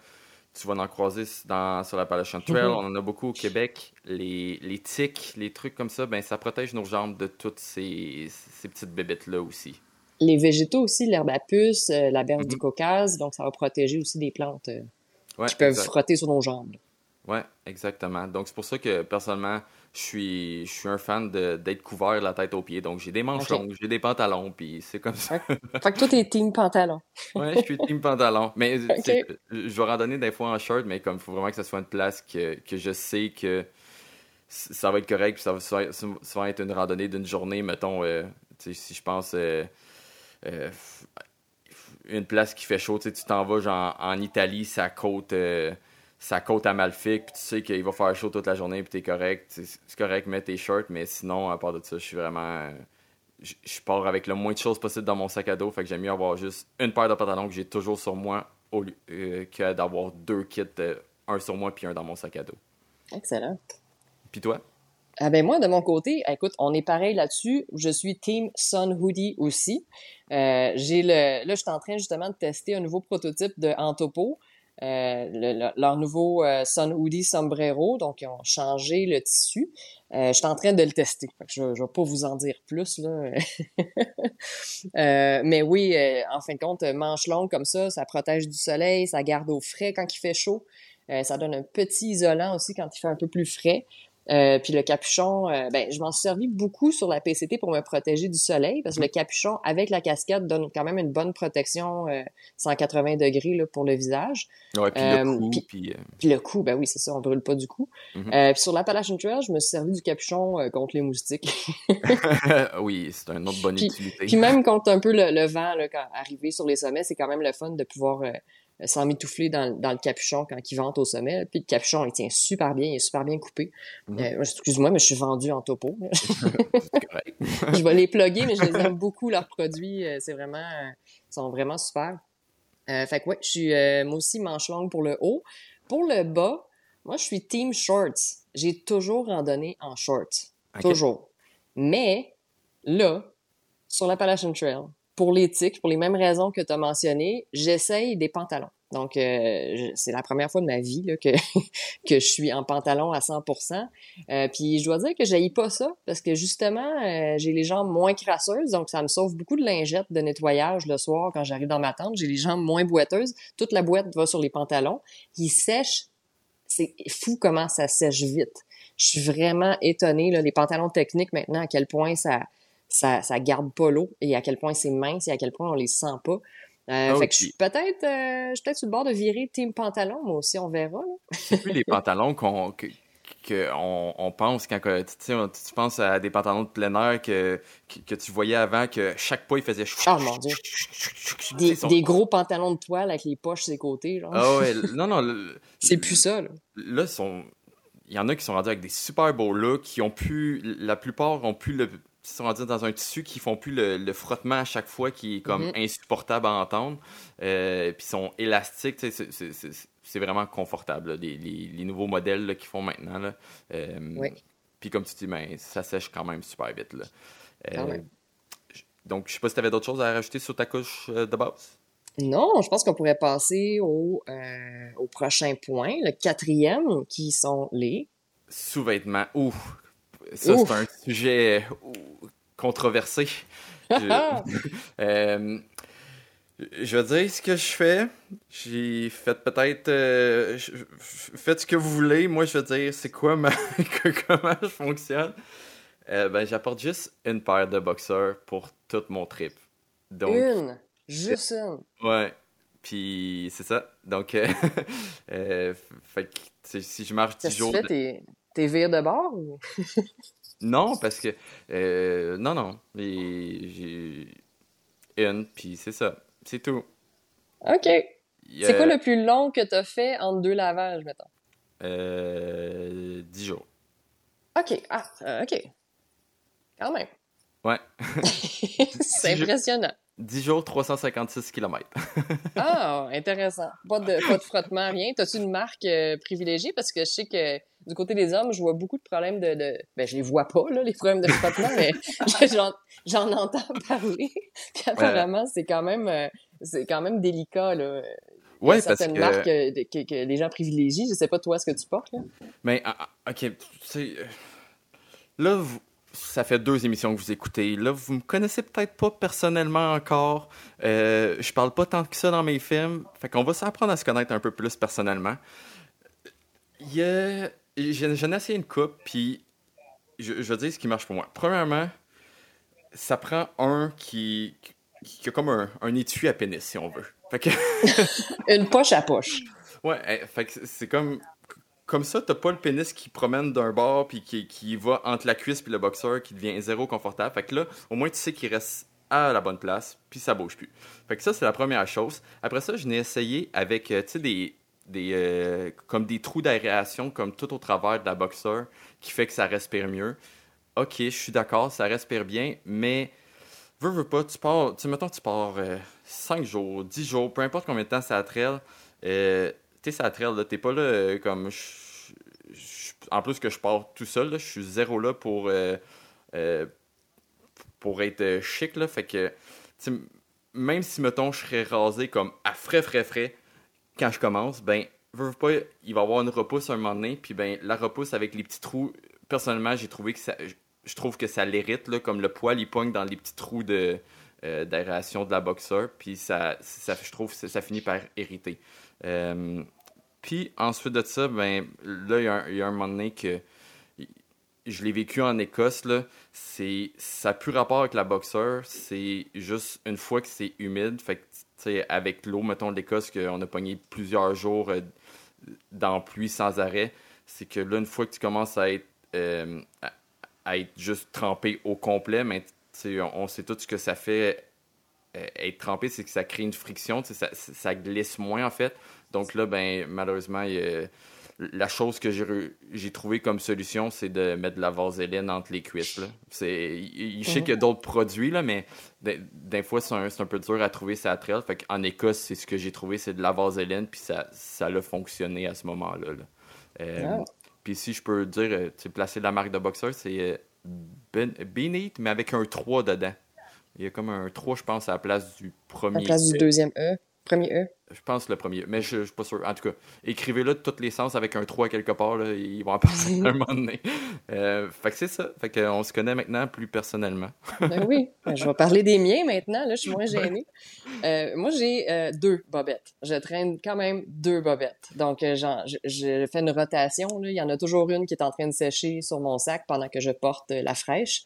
Speaker 1: tu vas en croiser dans, sur la Appalachian Trail. Mm-hmm. On en a beaucoup au Québec. Les, les tics, les trucs comme ça, ben, ça protège nos jambes de toutes ces, ces petites bébêtes-là aussi
Speaker 2: les végétaux aussi, l'herbe à puce, euh, la berge du mhm. Caucase, donc ça va protéger aussi des plantes euh, qui peuvent frotter sur nos jambes.
Speaker 1: Oui, exactement. Donc c'est pour ça que personnellement, je suis, je suis un fan d'être couvert la tête aux pieds. Donc j'ai des manches longues, j'ai des pantalons, puis c'est comme ça.
Speaker 2: fait que toi, t'es team pantalon. (laughs)
Speaker 1: oui, je suis team pantalon. Mais je vais randonner des fois en short, mais comme il faut vraiment que ce soit une place que, que je sais que ça va être correct, puis ça va souvent être une randonnée d'une journée, mettons, euh, si je pense euh, une place qui fait chaud, tu t'en vas genre en Italie, sa côte, euh, sa côte amalfique, puis tu sais qu'il va faire chaud toute la journée, puis t'es correct. C'est correct, mets tes shirts, mais sinon, à part de ça, je suis vraiment. Je pars avec le moins de choses possible dans mon sac à dos, fait que j'aime mieux avoir juste une paire de pantalons que j'ai toujours sur moi au lieu euh, que d'avoir deux kits, un sur moi puis un dans mon sac à dos.
Speaker 2: Excellent.
Speaker 1: Puis toi?
Speaker 2: Ah ben moi, de mon côté, écoute, on est pareil là-dessus. Je suis Team Sun Hoodie aussi. Euh, j'ai le, là, je suis en train justement de tester un nouveau prototype de Antopo. Euh, leur nouveau euh, Sun Hoodie Sombrero, donc ils ont changé le tissu. Euh, je suis en train de le tester. je ne vais pas vous en dire plus. Là. (laughs) euh, mais oui, euh, en fin de compte, manche longue comme ça, ça protège du soleil, ça garde au frais quand il fait chaud. ça donne un petit isolant aussi quand il fait un peu plus frais. Euh, puis le capuchon, euh, ben, je m'en suis servi beaucoup sur la PCT pour me protéger du soleil parce que le capuchon avec la casquette donne quand même une bonne protection 180 euh, degrés là, pour le visage.
Speaker 1: Ouais, puis le cou.
Speaker 2: Puis, puis, le cou, ben oui, c'est ça, on brûle pas du cou. Mm-hmm. puis sur l'Appalachian Trail, je me suis servi du capuchon contre les moustiques. (laughs) (laughs)
Speaker 1: oui, c'est un autre bonne utilité.
Speaker 2: Puis même (laughs) contre un peu le, vent là, quand arrivé sur les sommets, c'est quand même le fun de pouvoir sans m'étouffer dans, dans, le capuchon quand il vente au sommet. Puis le capuchon, il tient super bien, il est super bien coupé. Mhm. Excuse-moi, mais je suis vendu en topo. (laughs) (laughs) je vais les plugger, mais je les (laughs) aime beaucoup, leurs produits. C'est vraiment, ils sont vraiment super. fait que ouais, je suis moi aussi manche longue pour le haut. Pour le bas, moi, je suis team shorts. J'ai toujours randonné en shorts. Toujours. Mais, là, sur l'Appalachian Trail, pour l'éthique, pour les mêmes raisons que tu as mentionnées, j'essaye des pantalons. Donc, euh, c'est la première fois de ma vie là, que, (laughs) que je suis en pantalon à 100%. Euh, puis, je dois dire que j'aille pas ça parce que justement, euh, j'ai les jambes moins crasseuses, donc ça me sauve beaucoup de lingettes de nettoyage le soir quand j'arrive dans ma tente. J'ai les jambes moins boiteuses. Toute la boîte va sur les pantalons. Ils sèchent. C'est fou comment ça sèche vite. Je suis vraiment étonnée, là, les pantalons techniques maintenant, à quel point ça, ça, ça garde pas l'eau et à quel point c'est mince et à quel point on les sent pas. Euh, ah fait que je suis peut-être euh, sur le bord de virer team pantalon, moi aussi, on verra. (laughs)
Speaker 1: C'est plus les pantalons qu'on que, on, pense quand tu, tu penses à des pantalons de plein air que, que, tu voyais avant que chaque pas il faisait
Speaker 2: Oh mon dieu. Des, des, gros pantalons de toile avec les poches sur les côtés genre.
Speaker 1: Ah ouais, non non, (laughs)
Speaker 2: c'est plus ça là.
Speaker 1: Là sont il y en a qui sont rendus avec des super beaux looks, qui ont pu la plupart ont pu le sont rendus dans un tissu qui font plus le, frottement à chaque fois qui est comme mm-hmm. insupportable à entendre. Euh, puis sont élastiques, c'est vraiment confortable, les, nouveaux modèles qu'ils font maintenant. Là. Euh, puis comme tu dis, ben, ça sèche quand même super vite. Là. Euh, donc, je sais pas si tu avais d'autres choses à rajouter sur ta couche de base?
Speaker 2: Non, je pense qu'on pourrait passer au, au prochain point, le quatrième, qui sont les
Speaker 1: sous-vêtements. Ouh, ça, c'est un sujet controversé. (laughs) Euh, je, veux dire ce que je fais. J'ai fait peut-être. Euh, faites ce que vous voulez. Moi, je veux dire, c'est quoi ma. (laughs) comment je fonctionne. Euh, ben, j'apporte juste une paire de boxeurs pour tout mon trip.
Speaker 2: Donc, une? Juste une?
Speaker 1: Ouais. Puis, c'est ça. Donc, (laughs) fait que, si je marche 10 jours.
Speaker 2: T'es vire de bord ou? (laughs)
Speaker 1: non, parce que. Euh, non, non. J'ai une, puis c'est ça. C'est tout.
Speaker 2: OK. C'est quoi le plus long que t'as fait en deux lavages, mettons?
Speaker 1: Euh. 10 jours.
Speaker 2: OK. Ah, euh, OK. Quand même.
Speaker 1: Ouais. (laughs)
Speaker 2: c'est impressionnant.
Speaker 1: 10 jours, 356 km. (laughs)
Speaker 2: ah, intéressant. Pas de, pas de frottement, rien. T'as-tu une marque euh, privilégiée? Parce que je sais que du côté des hommes, je vois beaucoup de problèmes de... de... Ben, je les vois pas, là, les problèmes de frottement, mais (laughs) j'en entends (laughs) parler. Apparemment, c'est quand même euh, c'est quand même délicat, là.
Speaker 1: Oui, parce que...
Speaker 2: marques euh, que, que, les gens privilégient. Je sais pas, toi, ce que tu portes, là.
Speaker 1: Mais, ah, ah, OK, tu Là, vous ça fait deux émissions que vous écoutez. Là, vous me connaissez peut-être pas personnellement encore. Euh, je parle pas tant que ça dans mes films. Fait qu'on va s'apprendre à se connaître un peu plus personnellement. Il y a... J'en ai essayé une coupe, puis je, je, vais dire ce qui marche pour moi. Premièrement, ça prend un qui, qui a comme un, un étui à pénis, si on veut. Fait que... (laughs)
Speaker 2: une poche à poche.
Speaker 1: Ouais, fait que c'est comme comme ça, t'as pas le pénis qui promène d'un bord puis qui, qui va entre la cuisse puis le boxeur qui devient zéro confortable. Fait que là, au moins, tu sais qu'il reste à la bonne place puis ça bouge plus. Fait que ça, c'est la première chose. Après ça, je n'ai essayé avec, euh, tu sais, des, des euh, comme des trous d'aération comme tout au travers de la boxeur qui fait que ça respire mieux. Ok, je suis d'accord, ça respire bien, mais veux, veux pas, tu pars, tu mettons, tu pars 5 euh, jours, 10 jours, peu importe combien de temps ça traîne, euh, tu sais, ça traîne, t'es pas là comme en plus que je pars tout seul, je suis zéro là pour, pour être chic. Là, fait que même si, mettons, je serais rasé comme à frais, frais, frais quand je commence, ben, il va y avoir une repousse un moment donné, puis ben, la repousse avec les petits trous, personnellement, j'ai trouvé que ça, je trouve que ça l'hérite, comme le poil, il pogne dans les petits trous de, euh, d'aération de la boxeur, puis ça, je trouve ça, finit par hériter. Puis ensuite de ça, ben là, il y, a un moment donné que je l'ai vécu en Écosse, là, c'est, ça n'a plus rapport avec la boxeur, c'est juste une fois que c'est humide, fait que, avec l'eau, mettons, l'Écosse, qu'on a pogné plusieurs jours euh, dans pluie sans arrêt, c'est que là, une fois que tu commences à être, euh, à, être juste trempé au complet, mais on, sait tout ce que ça fait être trempé, c'est que ça crée une friction, ça, ça glisse moins en fait. Donc là, ben, malheureusement, la chose que j'ai trouvé comme solution, c'est de mettre de la vaseline entre les cuisses. Là. Je sais qu'il y a d'autres produits, là, mais des, fois, c'est un, peu dur à trouver ça trail. Fait en Écosse, c'est ce que j'ai trouvé, c'est de la vaseline, puis ça, ça a fonctionné à ce moment-là. Euh, ah. Puis si je peux dire, euh, tu placer la marque de boxeur, c'est euh, ben, Beneath, mais avec un 3 dedans. Il y a comme un 3, je pense, à la place du premier. À
Speaker 2: la place du deuxième E. Premier E?
Speaker 1: Je pense le premier, mais je, ne suis pas sûr. En tout cas, écrivez-le de tous les sens avec un 3 quelque part, là, ils vont en passer (laughs) un moment donné. Euh, fait que c'est ça. Fait qu'on se connaît maintenant plus personnellement.
Speaker 2: ben oui, ben, je vais parler des miens maintenant, là, je suis moins (laughs) gênée. Euh, moi, j'ai euh, deux bobettes. Je traîne quand même deux bobettes. Donc, genre, je, fais une rotation. Là. Il y en a toujours une qui est en train de sécher sur mon sac pendant que je porte la fraîche.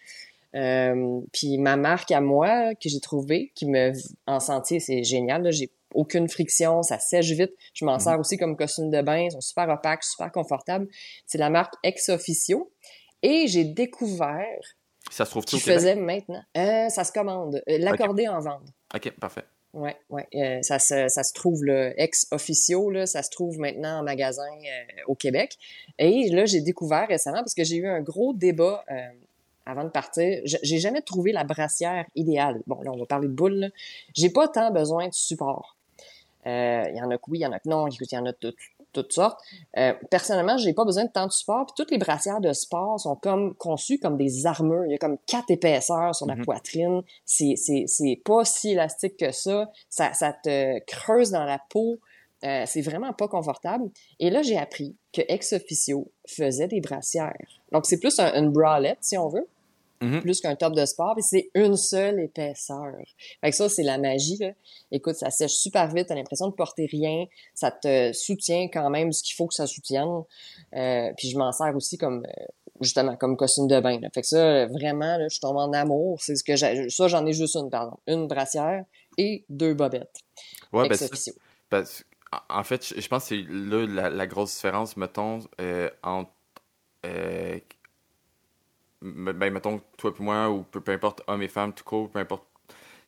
Speaker 2: puis ma marque à moi que j'ai trouvée, qui me en sentier, c'est génial. J'ai aucune friction, ça sèche vite. Je m'en mhm. sers aussi comme costume de bain, ils sont super opaques, super confortables. C'est la marque Ex Officio. Et j'ai découvert
Speaker 1: ça se trouve
Speaker 2: tu faisais maintenant. Euh, ça se commande. Euh, l'accorder en vente.
Speaker 1: OK, parfait.
Speaker 2: Oui, ouais. Euh, ça, se, ça se trouve, le ex officio, là, ça se trouve maintenant en magasin au Québec. Et là, j'ai découvert récemment, parce que j'ai eu un gros débat avant de partir, j'ai jamais trouvé la brassière idéale. Bon, là, on va parler de boule. J'ai pas tant besoin de support. Euh, il y en a que oui, il y en a que non. il y en a toutes, toutes sortes. Euh, personnellement, j'ai pas besoin de tant de support. Puis toutes les brassières de sport sont comme conçues comme des armures. Il y a comme quatre épaisseurs sur la mhm. poitrine. C'est, c'est, c'est pas si élastique que ça. Ça, ça te creuse dans la peau. Euh, c'est vraiment pas confortable. Et là, j'ai appris que Ex Officio faisait des brassières. Donc, c'est plus un, une bralette, si on veut. Mm-hmm. plus qu'un top de sport, puis c'est une seule épaisseur. Fait que ça, c'est la magie. Là. Écoute, ça sèche super vite, t'as l'impression de porter rien, ça te soutient quand même ce qu'il faut que ça soutienne. Euh, puis je m'en sers aussi comme euh, justement comme costume de bain. Là. Fait que ça, vraiment, là, je tombe en amour. C'est ce que j'ai. Ça, j'en ai juste une, pardon. Une brassière et deux bobettes.
Speaker 1: Ouais, ben, en fait, je pense que c'est là la, grosse différence, mettons, euh, entre ben, mettons, toi et moi, ou peu, importe, hommes et femmes, tout court, peu importe,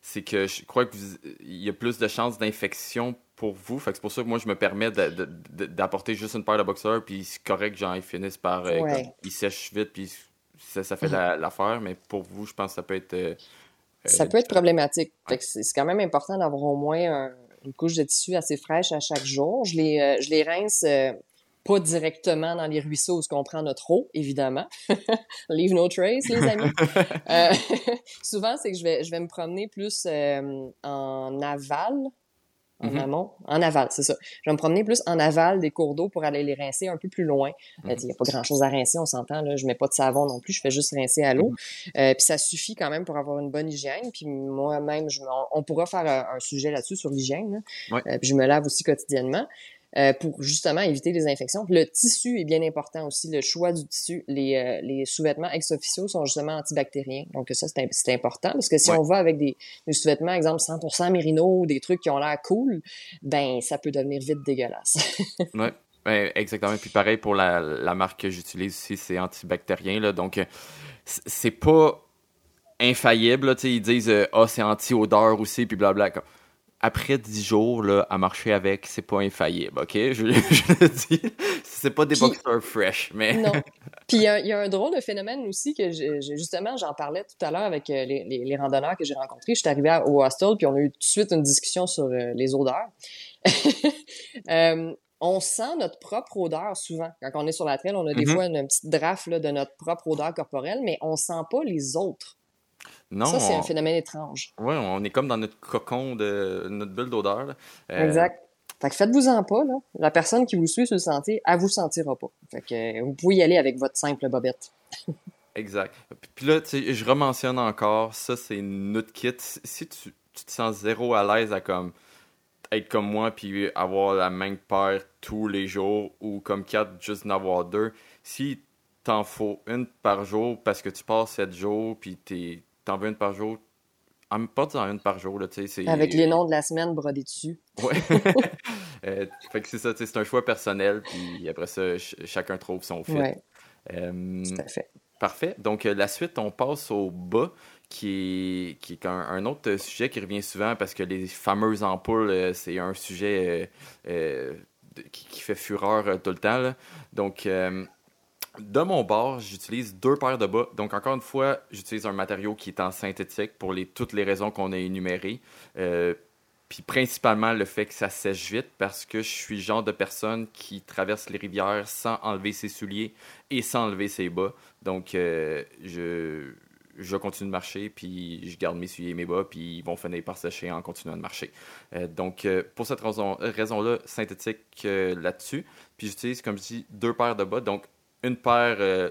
Speaker 1: c'est que je crois qu'il y a plus de chances d'infection pour vous. Fait que c'est pour ça que moi, je me permets d'apporter juste une paire de boxeurs, puis c'est correct, genre, ils finissent par. Euh, ils sèchent vite, puis ça, ça fait mhm. l'affaire, mais pour vous, je pense que ça peut être. Euh,
Speaker 2: ça peut être problématique. c'est quand même important d'avoir au moins une couche de tissu assez fraîche à chaque jour. Je les, euh, je les rince pas directement dans les ruisseaux où on prend notre eau, évidemment. (laughs) Leave no trace, les amis. (laughs) Euh, (laughs) souvent, c'est que je vais, je vais me promener plus euh, en aval, en mm-hmm. amont, en aval, c'est ça. Je vais me promener plus en aval des cours d'eau pour aller les rincer un peu plus loin. Euh, il n'y a pas grand-chose à rincer, on s'entend. Là, je mets pas de savon non plus, je fais juste rincer à l'eau. Mm-hmm. puis ça suffit quand même pour avoir une bonne hygiène. Puis moi-même, on, pourra faire un, sujet là-dessus sur l'hygiène. puis je me lave aussi quotidiennement. Euh, pour justement éviter les infections. Le tissu est bien important aussi, le choix du tissu. Les, euh, les sous-vêtements ex-officiaux sont justement antibactériens. Donc ça, c'est important parce que si on va avec des, des sous-vêtements, exemple 100% mérino, des trucs qui ont l'air cool, ben ça peut devenir vite dégueulasse. (laughs)
Speaker 1: ouais. Ben, exactement. Puis pareil pour la, la marque que j'utilise ici, c'est antibactérien. Là, donc, euh, c'est pas infaillible. Là, ils disent Ah, c'est anti-odeur aussi, puis blabla après 10 jours là, à marcher avec, c'est pas infaillible, OK? (laughs) Je, je le dis. C'est pas des boxers fresh, mais.
Speaker 2: Non. (laughs) Puis il y, a un drôle de phénomène aussi que justement, j'en parlais tout à l'heure avec euh, les, les, randonneurs que j'ai rencontrés. Je suis arrivée au hostel, puis on a eu tout de suite une discussion sur euh, les odeurs. (laughs) euh, on sent notre propre odeur souvent. Quand on est sur la traîne, on a des mm-hmm. fois une, petite draft là, de notre propre odeur corporelle, mais on sent pas les autres. Non, ça, c'est un phénomène étrange.
Speaker 1: Oui, on est comme dans notre cocon de notre bulle d'odeur.
Speaker 2: Euh, exact. Fait que faites-vous-en pas, là. La personne qui vous suit sur le sentier, elle vous sentira pas. Fait que vous pouvez y aller avec votre simple bobette. (laughs)
Speaker 1: exact. Puis là, tu sais, je rementionne encore, ça, c'est notre kit. Si tu, te sens zéro à l'aise à comme être comme moi puis avoir la même paire tous les jours ou comme quatre, juste n'avoir deux, si t'en faut une par jour parce que tu passes sept jours puis t'es t'en veux une par jour. En pas en une par jour, là, tu sais.
Speaker 2: Avec les noms de la semaine brodés dessus.
Speaker 1: Ouais. (laughs) (laughs) euh, fait que c'est ça, c'est un choix personnel, puis après ça, chacun trouve son fit.
Speaker 2: Ouais. Euh, Tout à fait.
Speaker 1: Parfait. Donc, euh, la suite, on passe au bas, qui est, qui est un, autre sujet qui revient souvent parce que les fameuses ampoules, c'est un sujet qui, fait fureur tout le temps. Donc, de mon bord, j'utilise deux paires de bas. Donc, encore une fois, j'utilise un matériau qui est en synthétique pour toutes les raisons qu'on a énumérées. Euh, puis principalement le fait que ça sèche vite parce que je suis le genre de personne qui traverse les rivières sans enlever ses souliers et sans enlever ses bas. Donc, euh, je, je continue de marcher, puis je garde mes souliers et mes bas, puis ils vont finir par sécher en continuant de marcher. Euh, donc, pour cette raison-là, synthétique là-dessus. Puis j'utilise, comme je dis, deux paires de bas. Donc, une paire euh,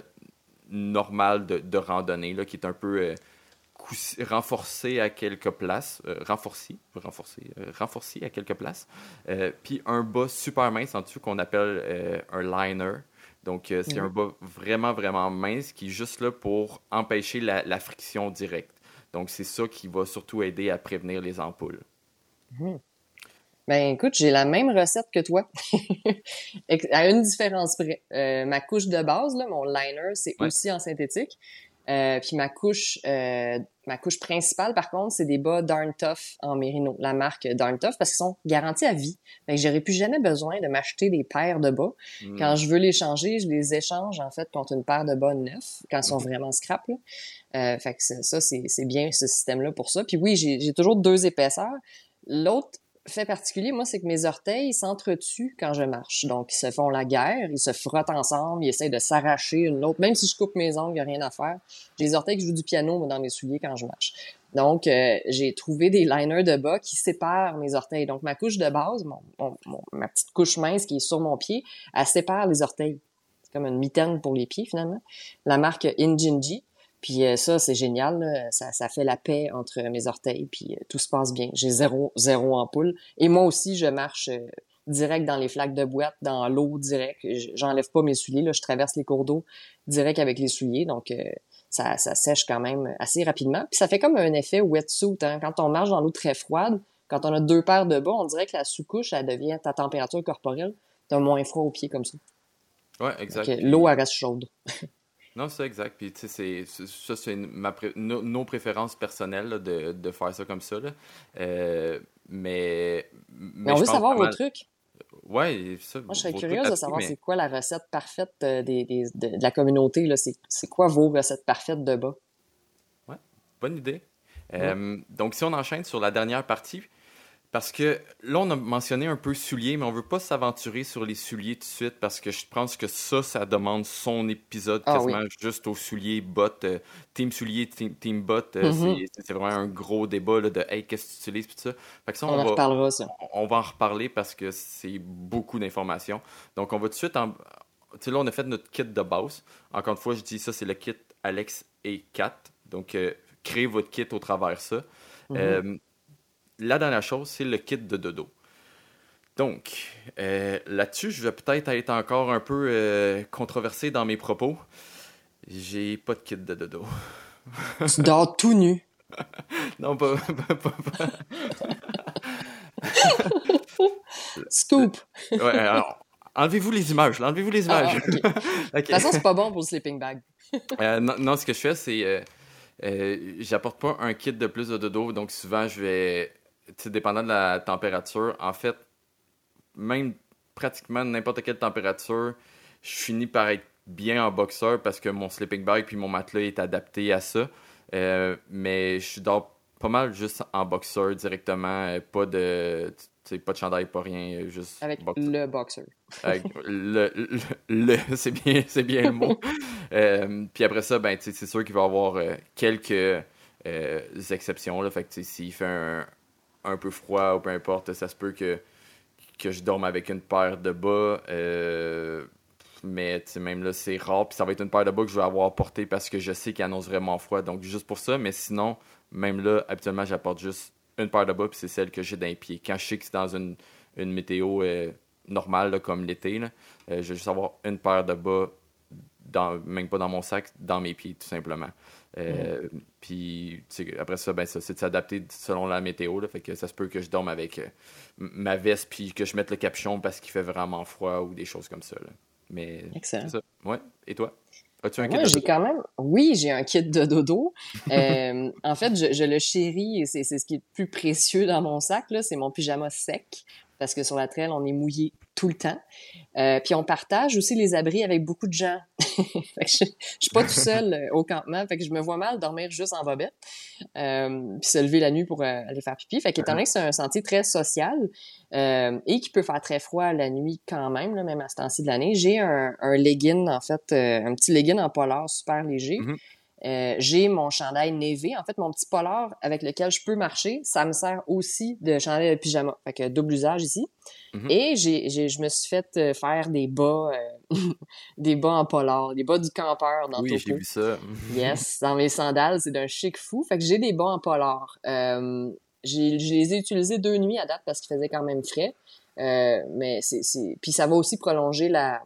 Speaker 1: normale de, randonnée là, qui est un peu euh, renforcée à quelques places, euh, renforcée, renforcée, à quelques places, puis un bas super mince en dessous qu'on appelle un liner. Donc, c'est un bas vraiment, vraiment mince qui est juste là pour empêcher la, friction directe. Donc, c'est ça qui va surtout aider à prévenir les ampoules.
Speaker 2: Mmh. Ben écoute, j'ai la même recette que toi, (laughs) à une différence près. Euh, ma couche de base, là, mon liner, c'est aussi en synthétique. Euh, puis ma couche, euh, ma couche principale, par contre, c'est des bas Darn Tough en mérino, la marque Darn Tough, parce qu'ils sont garantis à vie. Fait que j'aurais plus jamais besoin de m'acheter des paires de bas. Hmm. Quand je veux les changer, je les échange en fait contre une paire de bas neufs, quand ils sont vraiment scrap. Là. fait que ça, c'est bien ce système-là pour ça. Puis oui, j'ai toujours deux épaisseurs. L'autre fait particulier, moi, c'est que mes orteils s'entretuent quand je marche. Donc, ils se font la guerre, ils se frottent ensemble, ils essayent de s'arracher une l'autre. Même si je coupe mes ongles, il n'y a rien à faire. J'ai les orteils qui jouent du piano dans mes souliers quand je marche. Donc, euh, j'ai trouvé des liners de bas qui séparent mes orteils. Donc, ma couche de base, ma petite couche mince qui est sur mon pied, elle sépare les orteils. C'est comme une mitaine pour les pieds, finalement. La marque Injinji. Puis euh, ça, c'est génial. Ça, ça fait la paix entre mes orteils. Puis euh, tout se passe bien. J'ai zéro, zéro ampoule. Et moi aussi, je marche euh, direct dans les flaques de boîte, dans l'eau direct. J'enlève pas mes souliers. Là, je traverse les cours d'eau direct avec les souliers. Donc ça, ça sèche quand même assez rapidement. Puis ça fait comme un effet wetsuit. Hein? Quand on marche dans l'eau très froide, quand on a deux paires de bas, on dirait que la sous-couche, elle devient ta température corporelle. T'as moins froid aux pieds comme ça.
Speaker 1: Ouais, exact.
Speaker 2: L'eau, elle reste chaude. (laughs)
Speaker 1: Non, c'est exact. Puis, tu sais, ça, c'est nos préférences personnelles de, de, faire ça comme ça. Là. Euh, mais,
Speaker 2: mais, on veut savoir vos trucs.
Speaker 1: Ouais, ça.
Speaker 2: Moi, je serais curieuse de savoir c'est quoi la recette parfaite euh, des, des, de, la communauté. C'est quoi vos recettes parfaites de bas?
Speaker 1: Ouais, bonne idée. Euh, donc, si on enchaîne sur la dernière partie, parce que là, on a mentionné un peu souliers, mais on veut pas s'aventurer sur les souliers tout de suite parce que je pense que ça, ça demande son épisode ah quasiment juste aux souliers bot. Euh, team souliers, team, team bot, euh, mm-hmm. c'est vraiment un gros débat là, de hey, qu'est-ce que tu utilises, tout ça.
Speaker 2: ça on, en va, reparlera, ça.
Speaker 1: On va en reparler parce que c'est beaucoup d'informations. Donc, on va tout de suite en. Tu sais, là, on a fait notre kit de base. Encore une fois, je dis ça, c'est le kit Alex et 4. Donc, euh, créez votre kit au travers ça. Mm-hmm la dernière chose, c'est le kit de dodo. Donc, euh, là-dessus, je vais peut-être être encore un peu euh, controversé dans mes propos. J'ai pas de kit de dodo. (laughs)
Speaker 2: Tu dors tout nu. (laughs)
Speaker 1: non, pas. pas, (laughs)
Speaker 2: Scoop.
Speaker 1: ouais, alors, enlevez-vous les images. Enlevez-vous les ah, images.
Speaker 2: De toute façon, c'est pas bon pour le sleeping bag.
Speaker 1: Euh, non, ce que je fais, c'est. J'apporte pas un kit de plus de dodo, donc souvent, je vais dépendant de la température, en fait, même pratiquement n'importe quelle température, je finis par être bien en boxeur parce que mon sleeping bag puis mon matelas est adapté à ça. Euh, mais je dors pas mal juste en boxeur directement, euh, pas de pas de chandail, pas rien, juste
Speaker 2: avec le boxeur.
Speaker 1: Avec le, le, (laughs) c'est bien, c'est bien le mot. (laughs) Euh, puis après ça, ben c'est sûr qu'il va y avoir quelques exceptions là. Fait que s'il fait un, un peu froid ou peu importe, ça se peut que, que je dorme avec une paire de bas. Euh, mais même là, c'est rare. Puis ça va être une paire de bas que je vais avoir portée parce que je sais qu'il annonce vraiment froid. Donc juste pour ça. Mais sinon, même là, habituellement, j'apporte juste une paire de bas. Puis c'est celle que j'ai d'un pied. Quand je sais que c'est dans une, une météo euh, normale comme l'été, euh, je vais juste avoir une paire de bas. Dans, même pas dans mon sac, dans mes pieds, tout simplement. Euh, puis après ça, ben, ça c'est de s'adapter selon la météo. Là, fait que ça se peut que je dorme avec euh, ma veste puis que je mette le capuchon parce qu'il fait vraiment froid ou des choses comme ça. Là. Mais
Speaker 2: Excellent.
Speaker 1: Ouais. Et toi? As-tu un
Speaker 2: Moi,
Speaker 1: kit de
Speaker 2: j'ai
Speaker 1: dodo?
Speaker 2: quand même, oui, j'ai un kit de dodo. (laughs) Euh, en fait, je, je le chéris et c'est c'est ce qui est le plus précieux dans mon sac, là. C'est mon pyjama sec. Parce que sur la traîne, on est mouillé tout le temps. Euh, puis on partage aussi les abris avec beaucoup de gens. (laughs) Je, je suis pas tout seul euh, au campement. Fait que je me vois mal dormir juste en bobette. Euh, puis se lever la nuit pour euh, aller faire pipi. Fait qu'étant donné que c'est un sentier très social et qui peut faire très froid la nuit quand même, là, même à ce temps-ci de l'année, j'ai un, un legging, en fait, un petit legging en polar super léger.
Speaker 1: Mhm.
Speaker 2: Euh, j'ai mon chandail névé, en fait, mon petit polar avec lequel je peux marcher, ça me sert aussi de chandail de pyjama. Fait que double usage ici.
Speaker 1: Mhm.
Speaker 2: Et j'ai, j'ai, je me suis fait euh, faire des bas, euh, (laughs) des bas en polar, des bas du campeur dans
Speaker 1: Oui, j'ai vu ça.
Speaker 2: Yes, (laughs) dans mes sandales, c'est d'un chic fou. Fait que j'ai des bas en polar. Euh, j'ai, je les ai utilisés deux nuits à date parce qu'il faisait quand même frais. Euh, mais c'est, c'est... Puis ça va aussi prolonger la,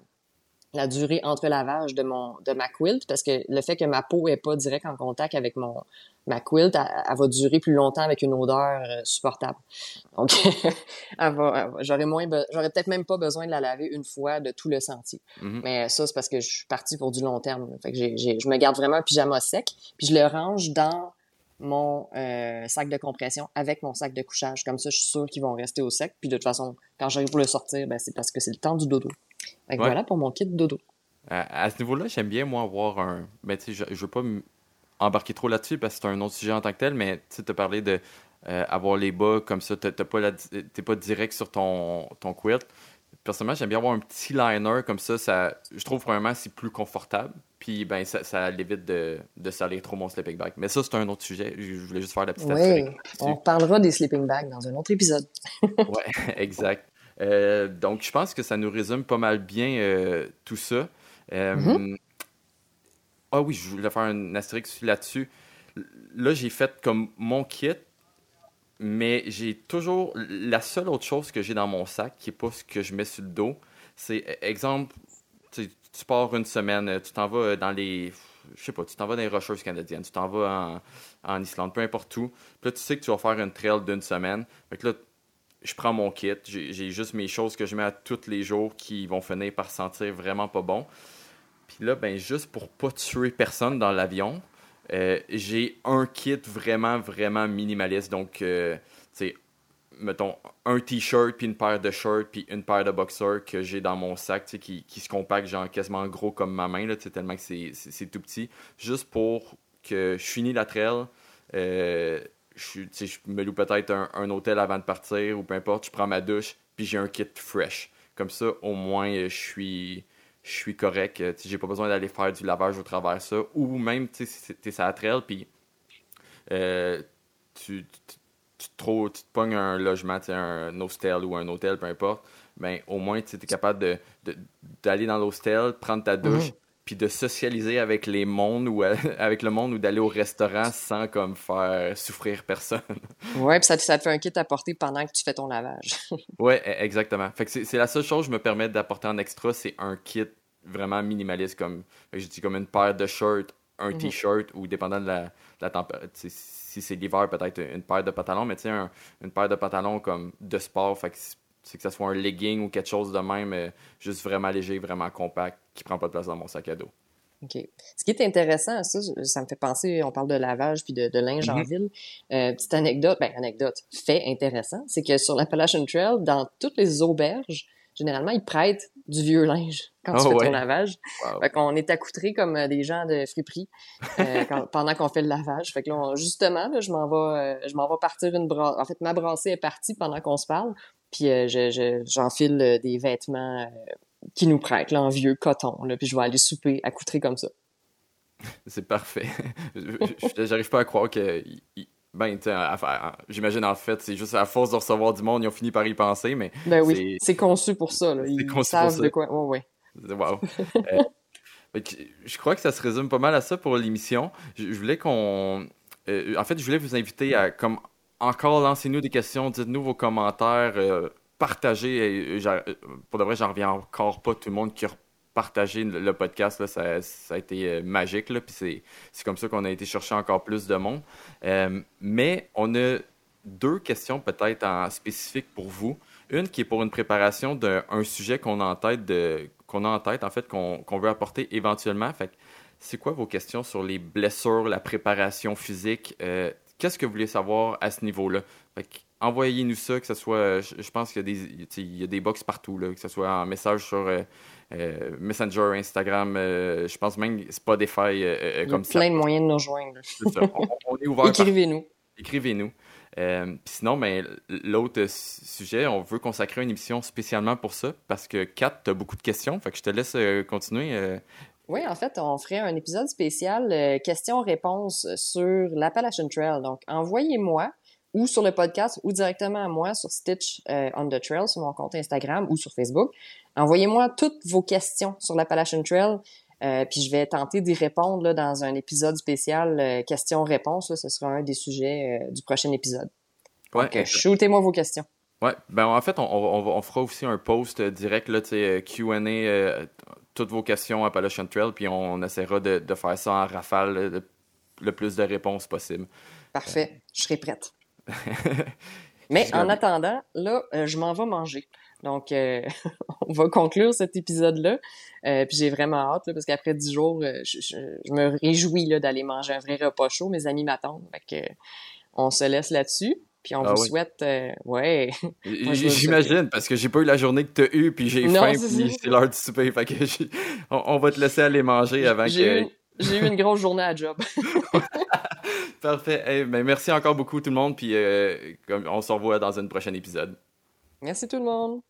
Speaker 2: la durée entre lavage de mon de ma quilt parce que le fait que ma peau est pas direct en contact avec mon ma quilt, elle, elle va durer plus longtemps avec une odeur euh, supportable. Donc, (laughs) j'aurais moins, j'aurais peut-être même pas besoin de la laver une fois de tout le sentier.
Speaker 1: Mhm.
Speaker 2: Mais ça, c'est parce que je suis partie pour du long terme. Fait que j'ai, j'ai- je me garde vraiment un pyjama sec, puis je le range dans mon euh, sac de compression avec mon sac de couchage. Comme ça, je suis sûre qu'ils vont rester au sec. Puis de toute façon, quand j'arrive pour le sortir, ben, c'est parce que c'est le temps du dodo.
Speaker 1: Ouais.
Speaker 2: voilà pour mon kit dodo.
Speaker 1: À, à ce niveau-là, j'aime bien, moi, avoir un. Ben, tu sais, je, je veux pas embarquer trop là-dessus parce que c'est un autre sujet en tant que tel, mais tu sais, t'as parlé de euh, avoir les bas comme ça, t'as pas la- t'es pas direct sur ton, ton quilt. Personnellement, j'aime bien avoir un petit liner comme ça. ça je trouve vraiment c'est plus confortable. Puis, ben, ça, ça l'évite de, de salir trop mon sleeping bag. Mais ça, c'est un autre sujet. Je, voulais juste faire la petite
Speaker 2: Oui, on reparlera des sleeping bags dans un autre épisode.
Speaker 1: Ouais, (laughs) exact. Euh, donc, je pense que ça nous résume pas mal bien euh, tout ça. Euh,
Speaker 2: Mhm.
Speaker 1: Ah oui, je voulais faire un astérisque là-dessus. Là, j'ai fait comme mon kit, mais j'ai toujours. La seule autre chose que j'ai dans mon sac, qui n'est pas ce que je mets sur le dos, c'est, e- exemple, tu, tu pars une semaine, tu t'en vas dans les. Je sais pas, tu t'en vas dans les Rocheuses canadiennes, tu t'en vas en, en Islande, peu importe où. Puis là, tu sais que tu vas faire une trail d'une semaine. Fait que là, je prends mon kit, j'ai juste mes choses que je mets à tous les jours qui vont finir par sentir vraiment pas bon. Puis là, ben juste pour pas tuer personne dans l'avion, euh, j'ai un kit vraiment, vraiment minimaliste. Donc, euh, sais, mettons, un t-shirt, puis une paire de shorts, puis une paire de boxers que j'ai dans mon sac, qui, qui se compacte genre quasiment gros comme ma main, là, tellement que c'est- c'est c'est tout petit. Juste pour que je finis la trail, euh, je, me loue peut-être un, un hôtel avant de partir, ou peu importe, je prends ma douche, puis j'ai un kit fresh. Comme ça, au moins, euh, je suis je suis correct. euh, J'ai pas besoin d'aller faire du lavage au travers ça. Ou même, tu sais, si t'es la trail, puis euh, tu, tu, tu, te trou- tu te pognes un logement, un hostel ou un hôtel, peu importe, ben, au moins, tu es capable de- de- d'aller dans l'hostel, prendre ta douche,
Speaker 2: Mhm.
Speaker 1: Puis de socialiser avec les mondes ou à- (laughs) avec le monde ou d'aller au restaurant sans comme faire souffrir personne. (laughs)
Speaker 2: Ouais, puis ça, te- ça te fait un kit à porter pendant que tu fais ton lavage. (laughs)
Speaker 1: Ouais, e- exactement. Fait que c'est la seule chose que je me permets d'apporter en extra, c'est un kit vraiment minimaliste, comme je dis comme une paire de shirts, un
Speaker 2: Mhm.
Speaker 1: t-shirt, ou dépendant de la, température. Si c'est l'hiver, peut-être une paire de pantalons, mais tu sais, un- une paire de pantalons comme de sport, fait que c'est que ça soit un legging ou quelque chose de même, euh, juste vraiment léger, vraiment compact, qui prend pas de place dans mon sac à dos.
Speaker 2: OK. Ce qui est intéressant, ça, ça me fait penser, on parle de lavage puis de, de linge en
Speaker 1: Mhm.
Speaker 2: ville. Euh, petite anecdote, ben anecdote, fait intéressant, c'est que sur l'Appalachian Trail, dans toutes les auberges, généralement, ils prêtent du vieux linge quand tu
Speaker 1: Oh
Speaker 2: fais
Speaker 1: ouais.
Speaker 2: ton lavage.
Speaker 1: Wow.
Speaker 2: Fait qu'on est accoutrés comme euh, des gens de friperie euh, (laughs) quand- pendant qu'on fait le lavage. Fait que là, on- justement, là, je m'en vais, euh, je m'en vais partir une brasse. En fait, ma brassée est partie pendant qu'on se parle. Puis euh, je, je- j'enfile euh, des vêtements euh, qui nous prêtent, là, en vieux coton. Là, puis je vais aller souper accoutré comme ça.
Speaker 1: C'est parfait. (laughs) J'arrive pas à croire que. Ben, j'imagine en fait, c'est juste à force de recevoir du monde, ils ont fini par y penser, mais
Speaker 2: Ben oui,
Speaker 1: C'est-
Speaker 2: c'est conçu pour ça. Là.
Speaker 1: C'est
Speaker 2: Ils
Speaker 1: conçu pour
Speaker 2: savent
Speaker 1: ça.
Speaker 2: de quoi. Ouais, ouais.
Speaker 1: Wow. Euh, (laughs) je crois que ça se résume pas mal à ça pour l'émission. Je, je voulais qu'on. euh, en fait, je voulais vous inviter à comme encore lancer-nous des questions, dites-nous vos commentaires, euh, partagez. euh, euh, pour de vrai, j'en reviens encore pas tout le monde qui a partagé le, podcast. Ça, a été magique. Puis c'est, comme ça qu'on a été chercher encore plus de monde. Mais on a deux questions peut-être en spécifique pour vous. Une qui est pour une préparation d'un un sujet qu'on a en tête, qu'on a en tête en fait, qu'on veut apporter éventuellement. Fait c'est quoi vos questions sur les blessures, la préparation physique? Qu'est-ce que vous voulez savoir à ce niveau-là? Envoyez-nous ça, que ce soit, je, pense qu'il y a des, il y a des box partout, là, que ce soit en message sur Messenger, Instagram, je pense même Spotify, comme
Speaker 2: ça. Il y a plein de moyens de nous joindre.
Speaker 1: On, est ouvert.
Speaker 2: Écrivez-nous.
Speaker 1: Écrivez-nous. Euh, sinon, ben, l'autre sujet, on veut consacrer une émission spécialement pour ça parce que Kat, tu as beaucoup de questions. Fait que je te laisse euh, continuer. Euh.
Speaker 2: Oui, en fait, on ferait un épisode spécial questions-réponses sur l'Appalachian Trail. Donc, envoyez-moi ou sur le podcast ou directement à moi sur Stitch on the Trail sur mon compte Instagram ou sur Facebook. Envoyez-moi toutes vos questions sur l'Appalachian Trail. Euh, puis je vais tenter d'y répondre là, dans un épisode spécial euh, questions-réponses. Ce sera un des sujets euh, du prochain épisode. Ouais, Donc, shootez-moi vos questions.
Speaker 1: Ouais, ben en fait, on, on, fera aussi un post direct, là, Q&A, toutes vos questions à Appalachian Trail, puis on, essaiera de, de, faire ça en rafale, le plus de réponses possible.
Speaker 2: Parfait, je serai prête. (laughs) Mais en attendant, là, je m'en vais manger. Donc, euh, (laughs) on va conclure cet épisode-là. Euh, puis j'ai vraiment hâte, parce qu'après dix jours, euh, je, me réjouis d'aller manger un vrai repas chaud. Mes amis m'attendent. Fait que, on se laisse là-dessus. Puis on ah vous souhaite... ouais. (laughs)
Speaker 1: J'imagine, parce que j'ai pas eu la journée que tu as eue, puis j'ai faim, puis c'est l'heure du souper. Fait que on, va te laisser aller manger avant que...
Speaker 2: J'ai eu une grosse journée à job. (laughs)
Speaker 1: Parfait. Ben, merci encore beaucoup tout le monde, puis on se revoit dans un prochain épisode.
Speaker 2: Merci tout le monde.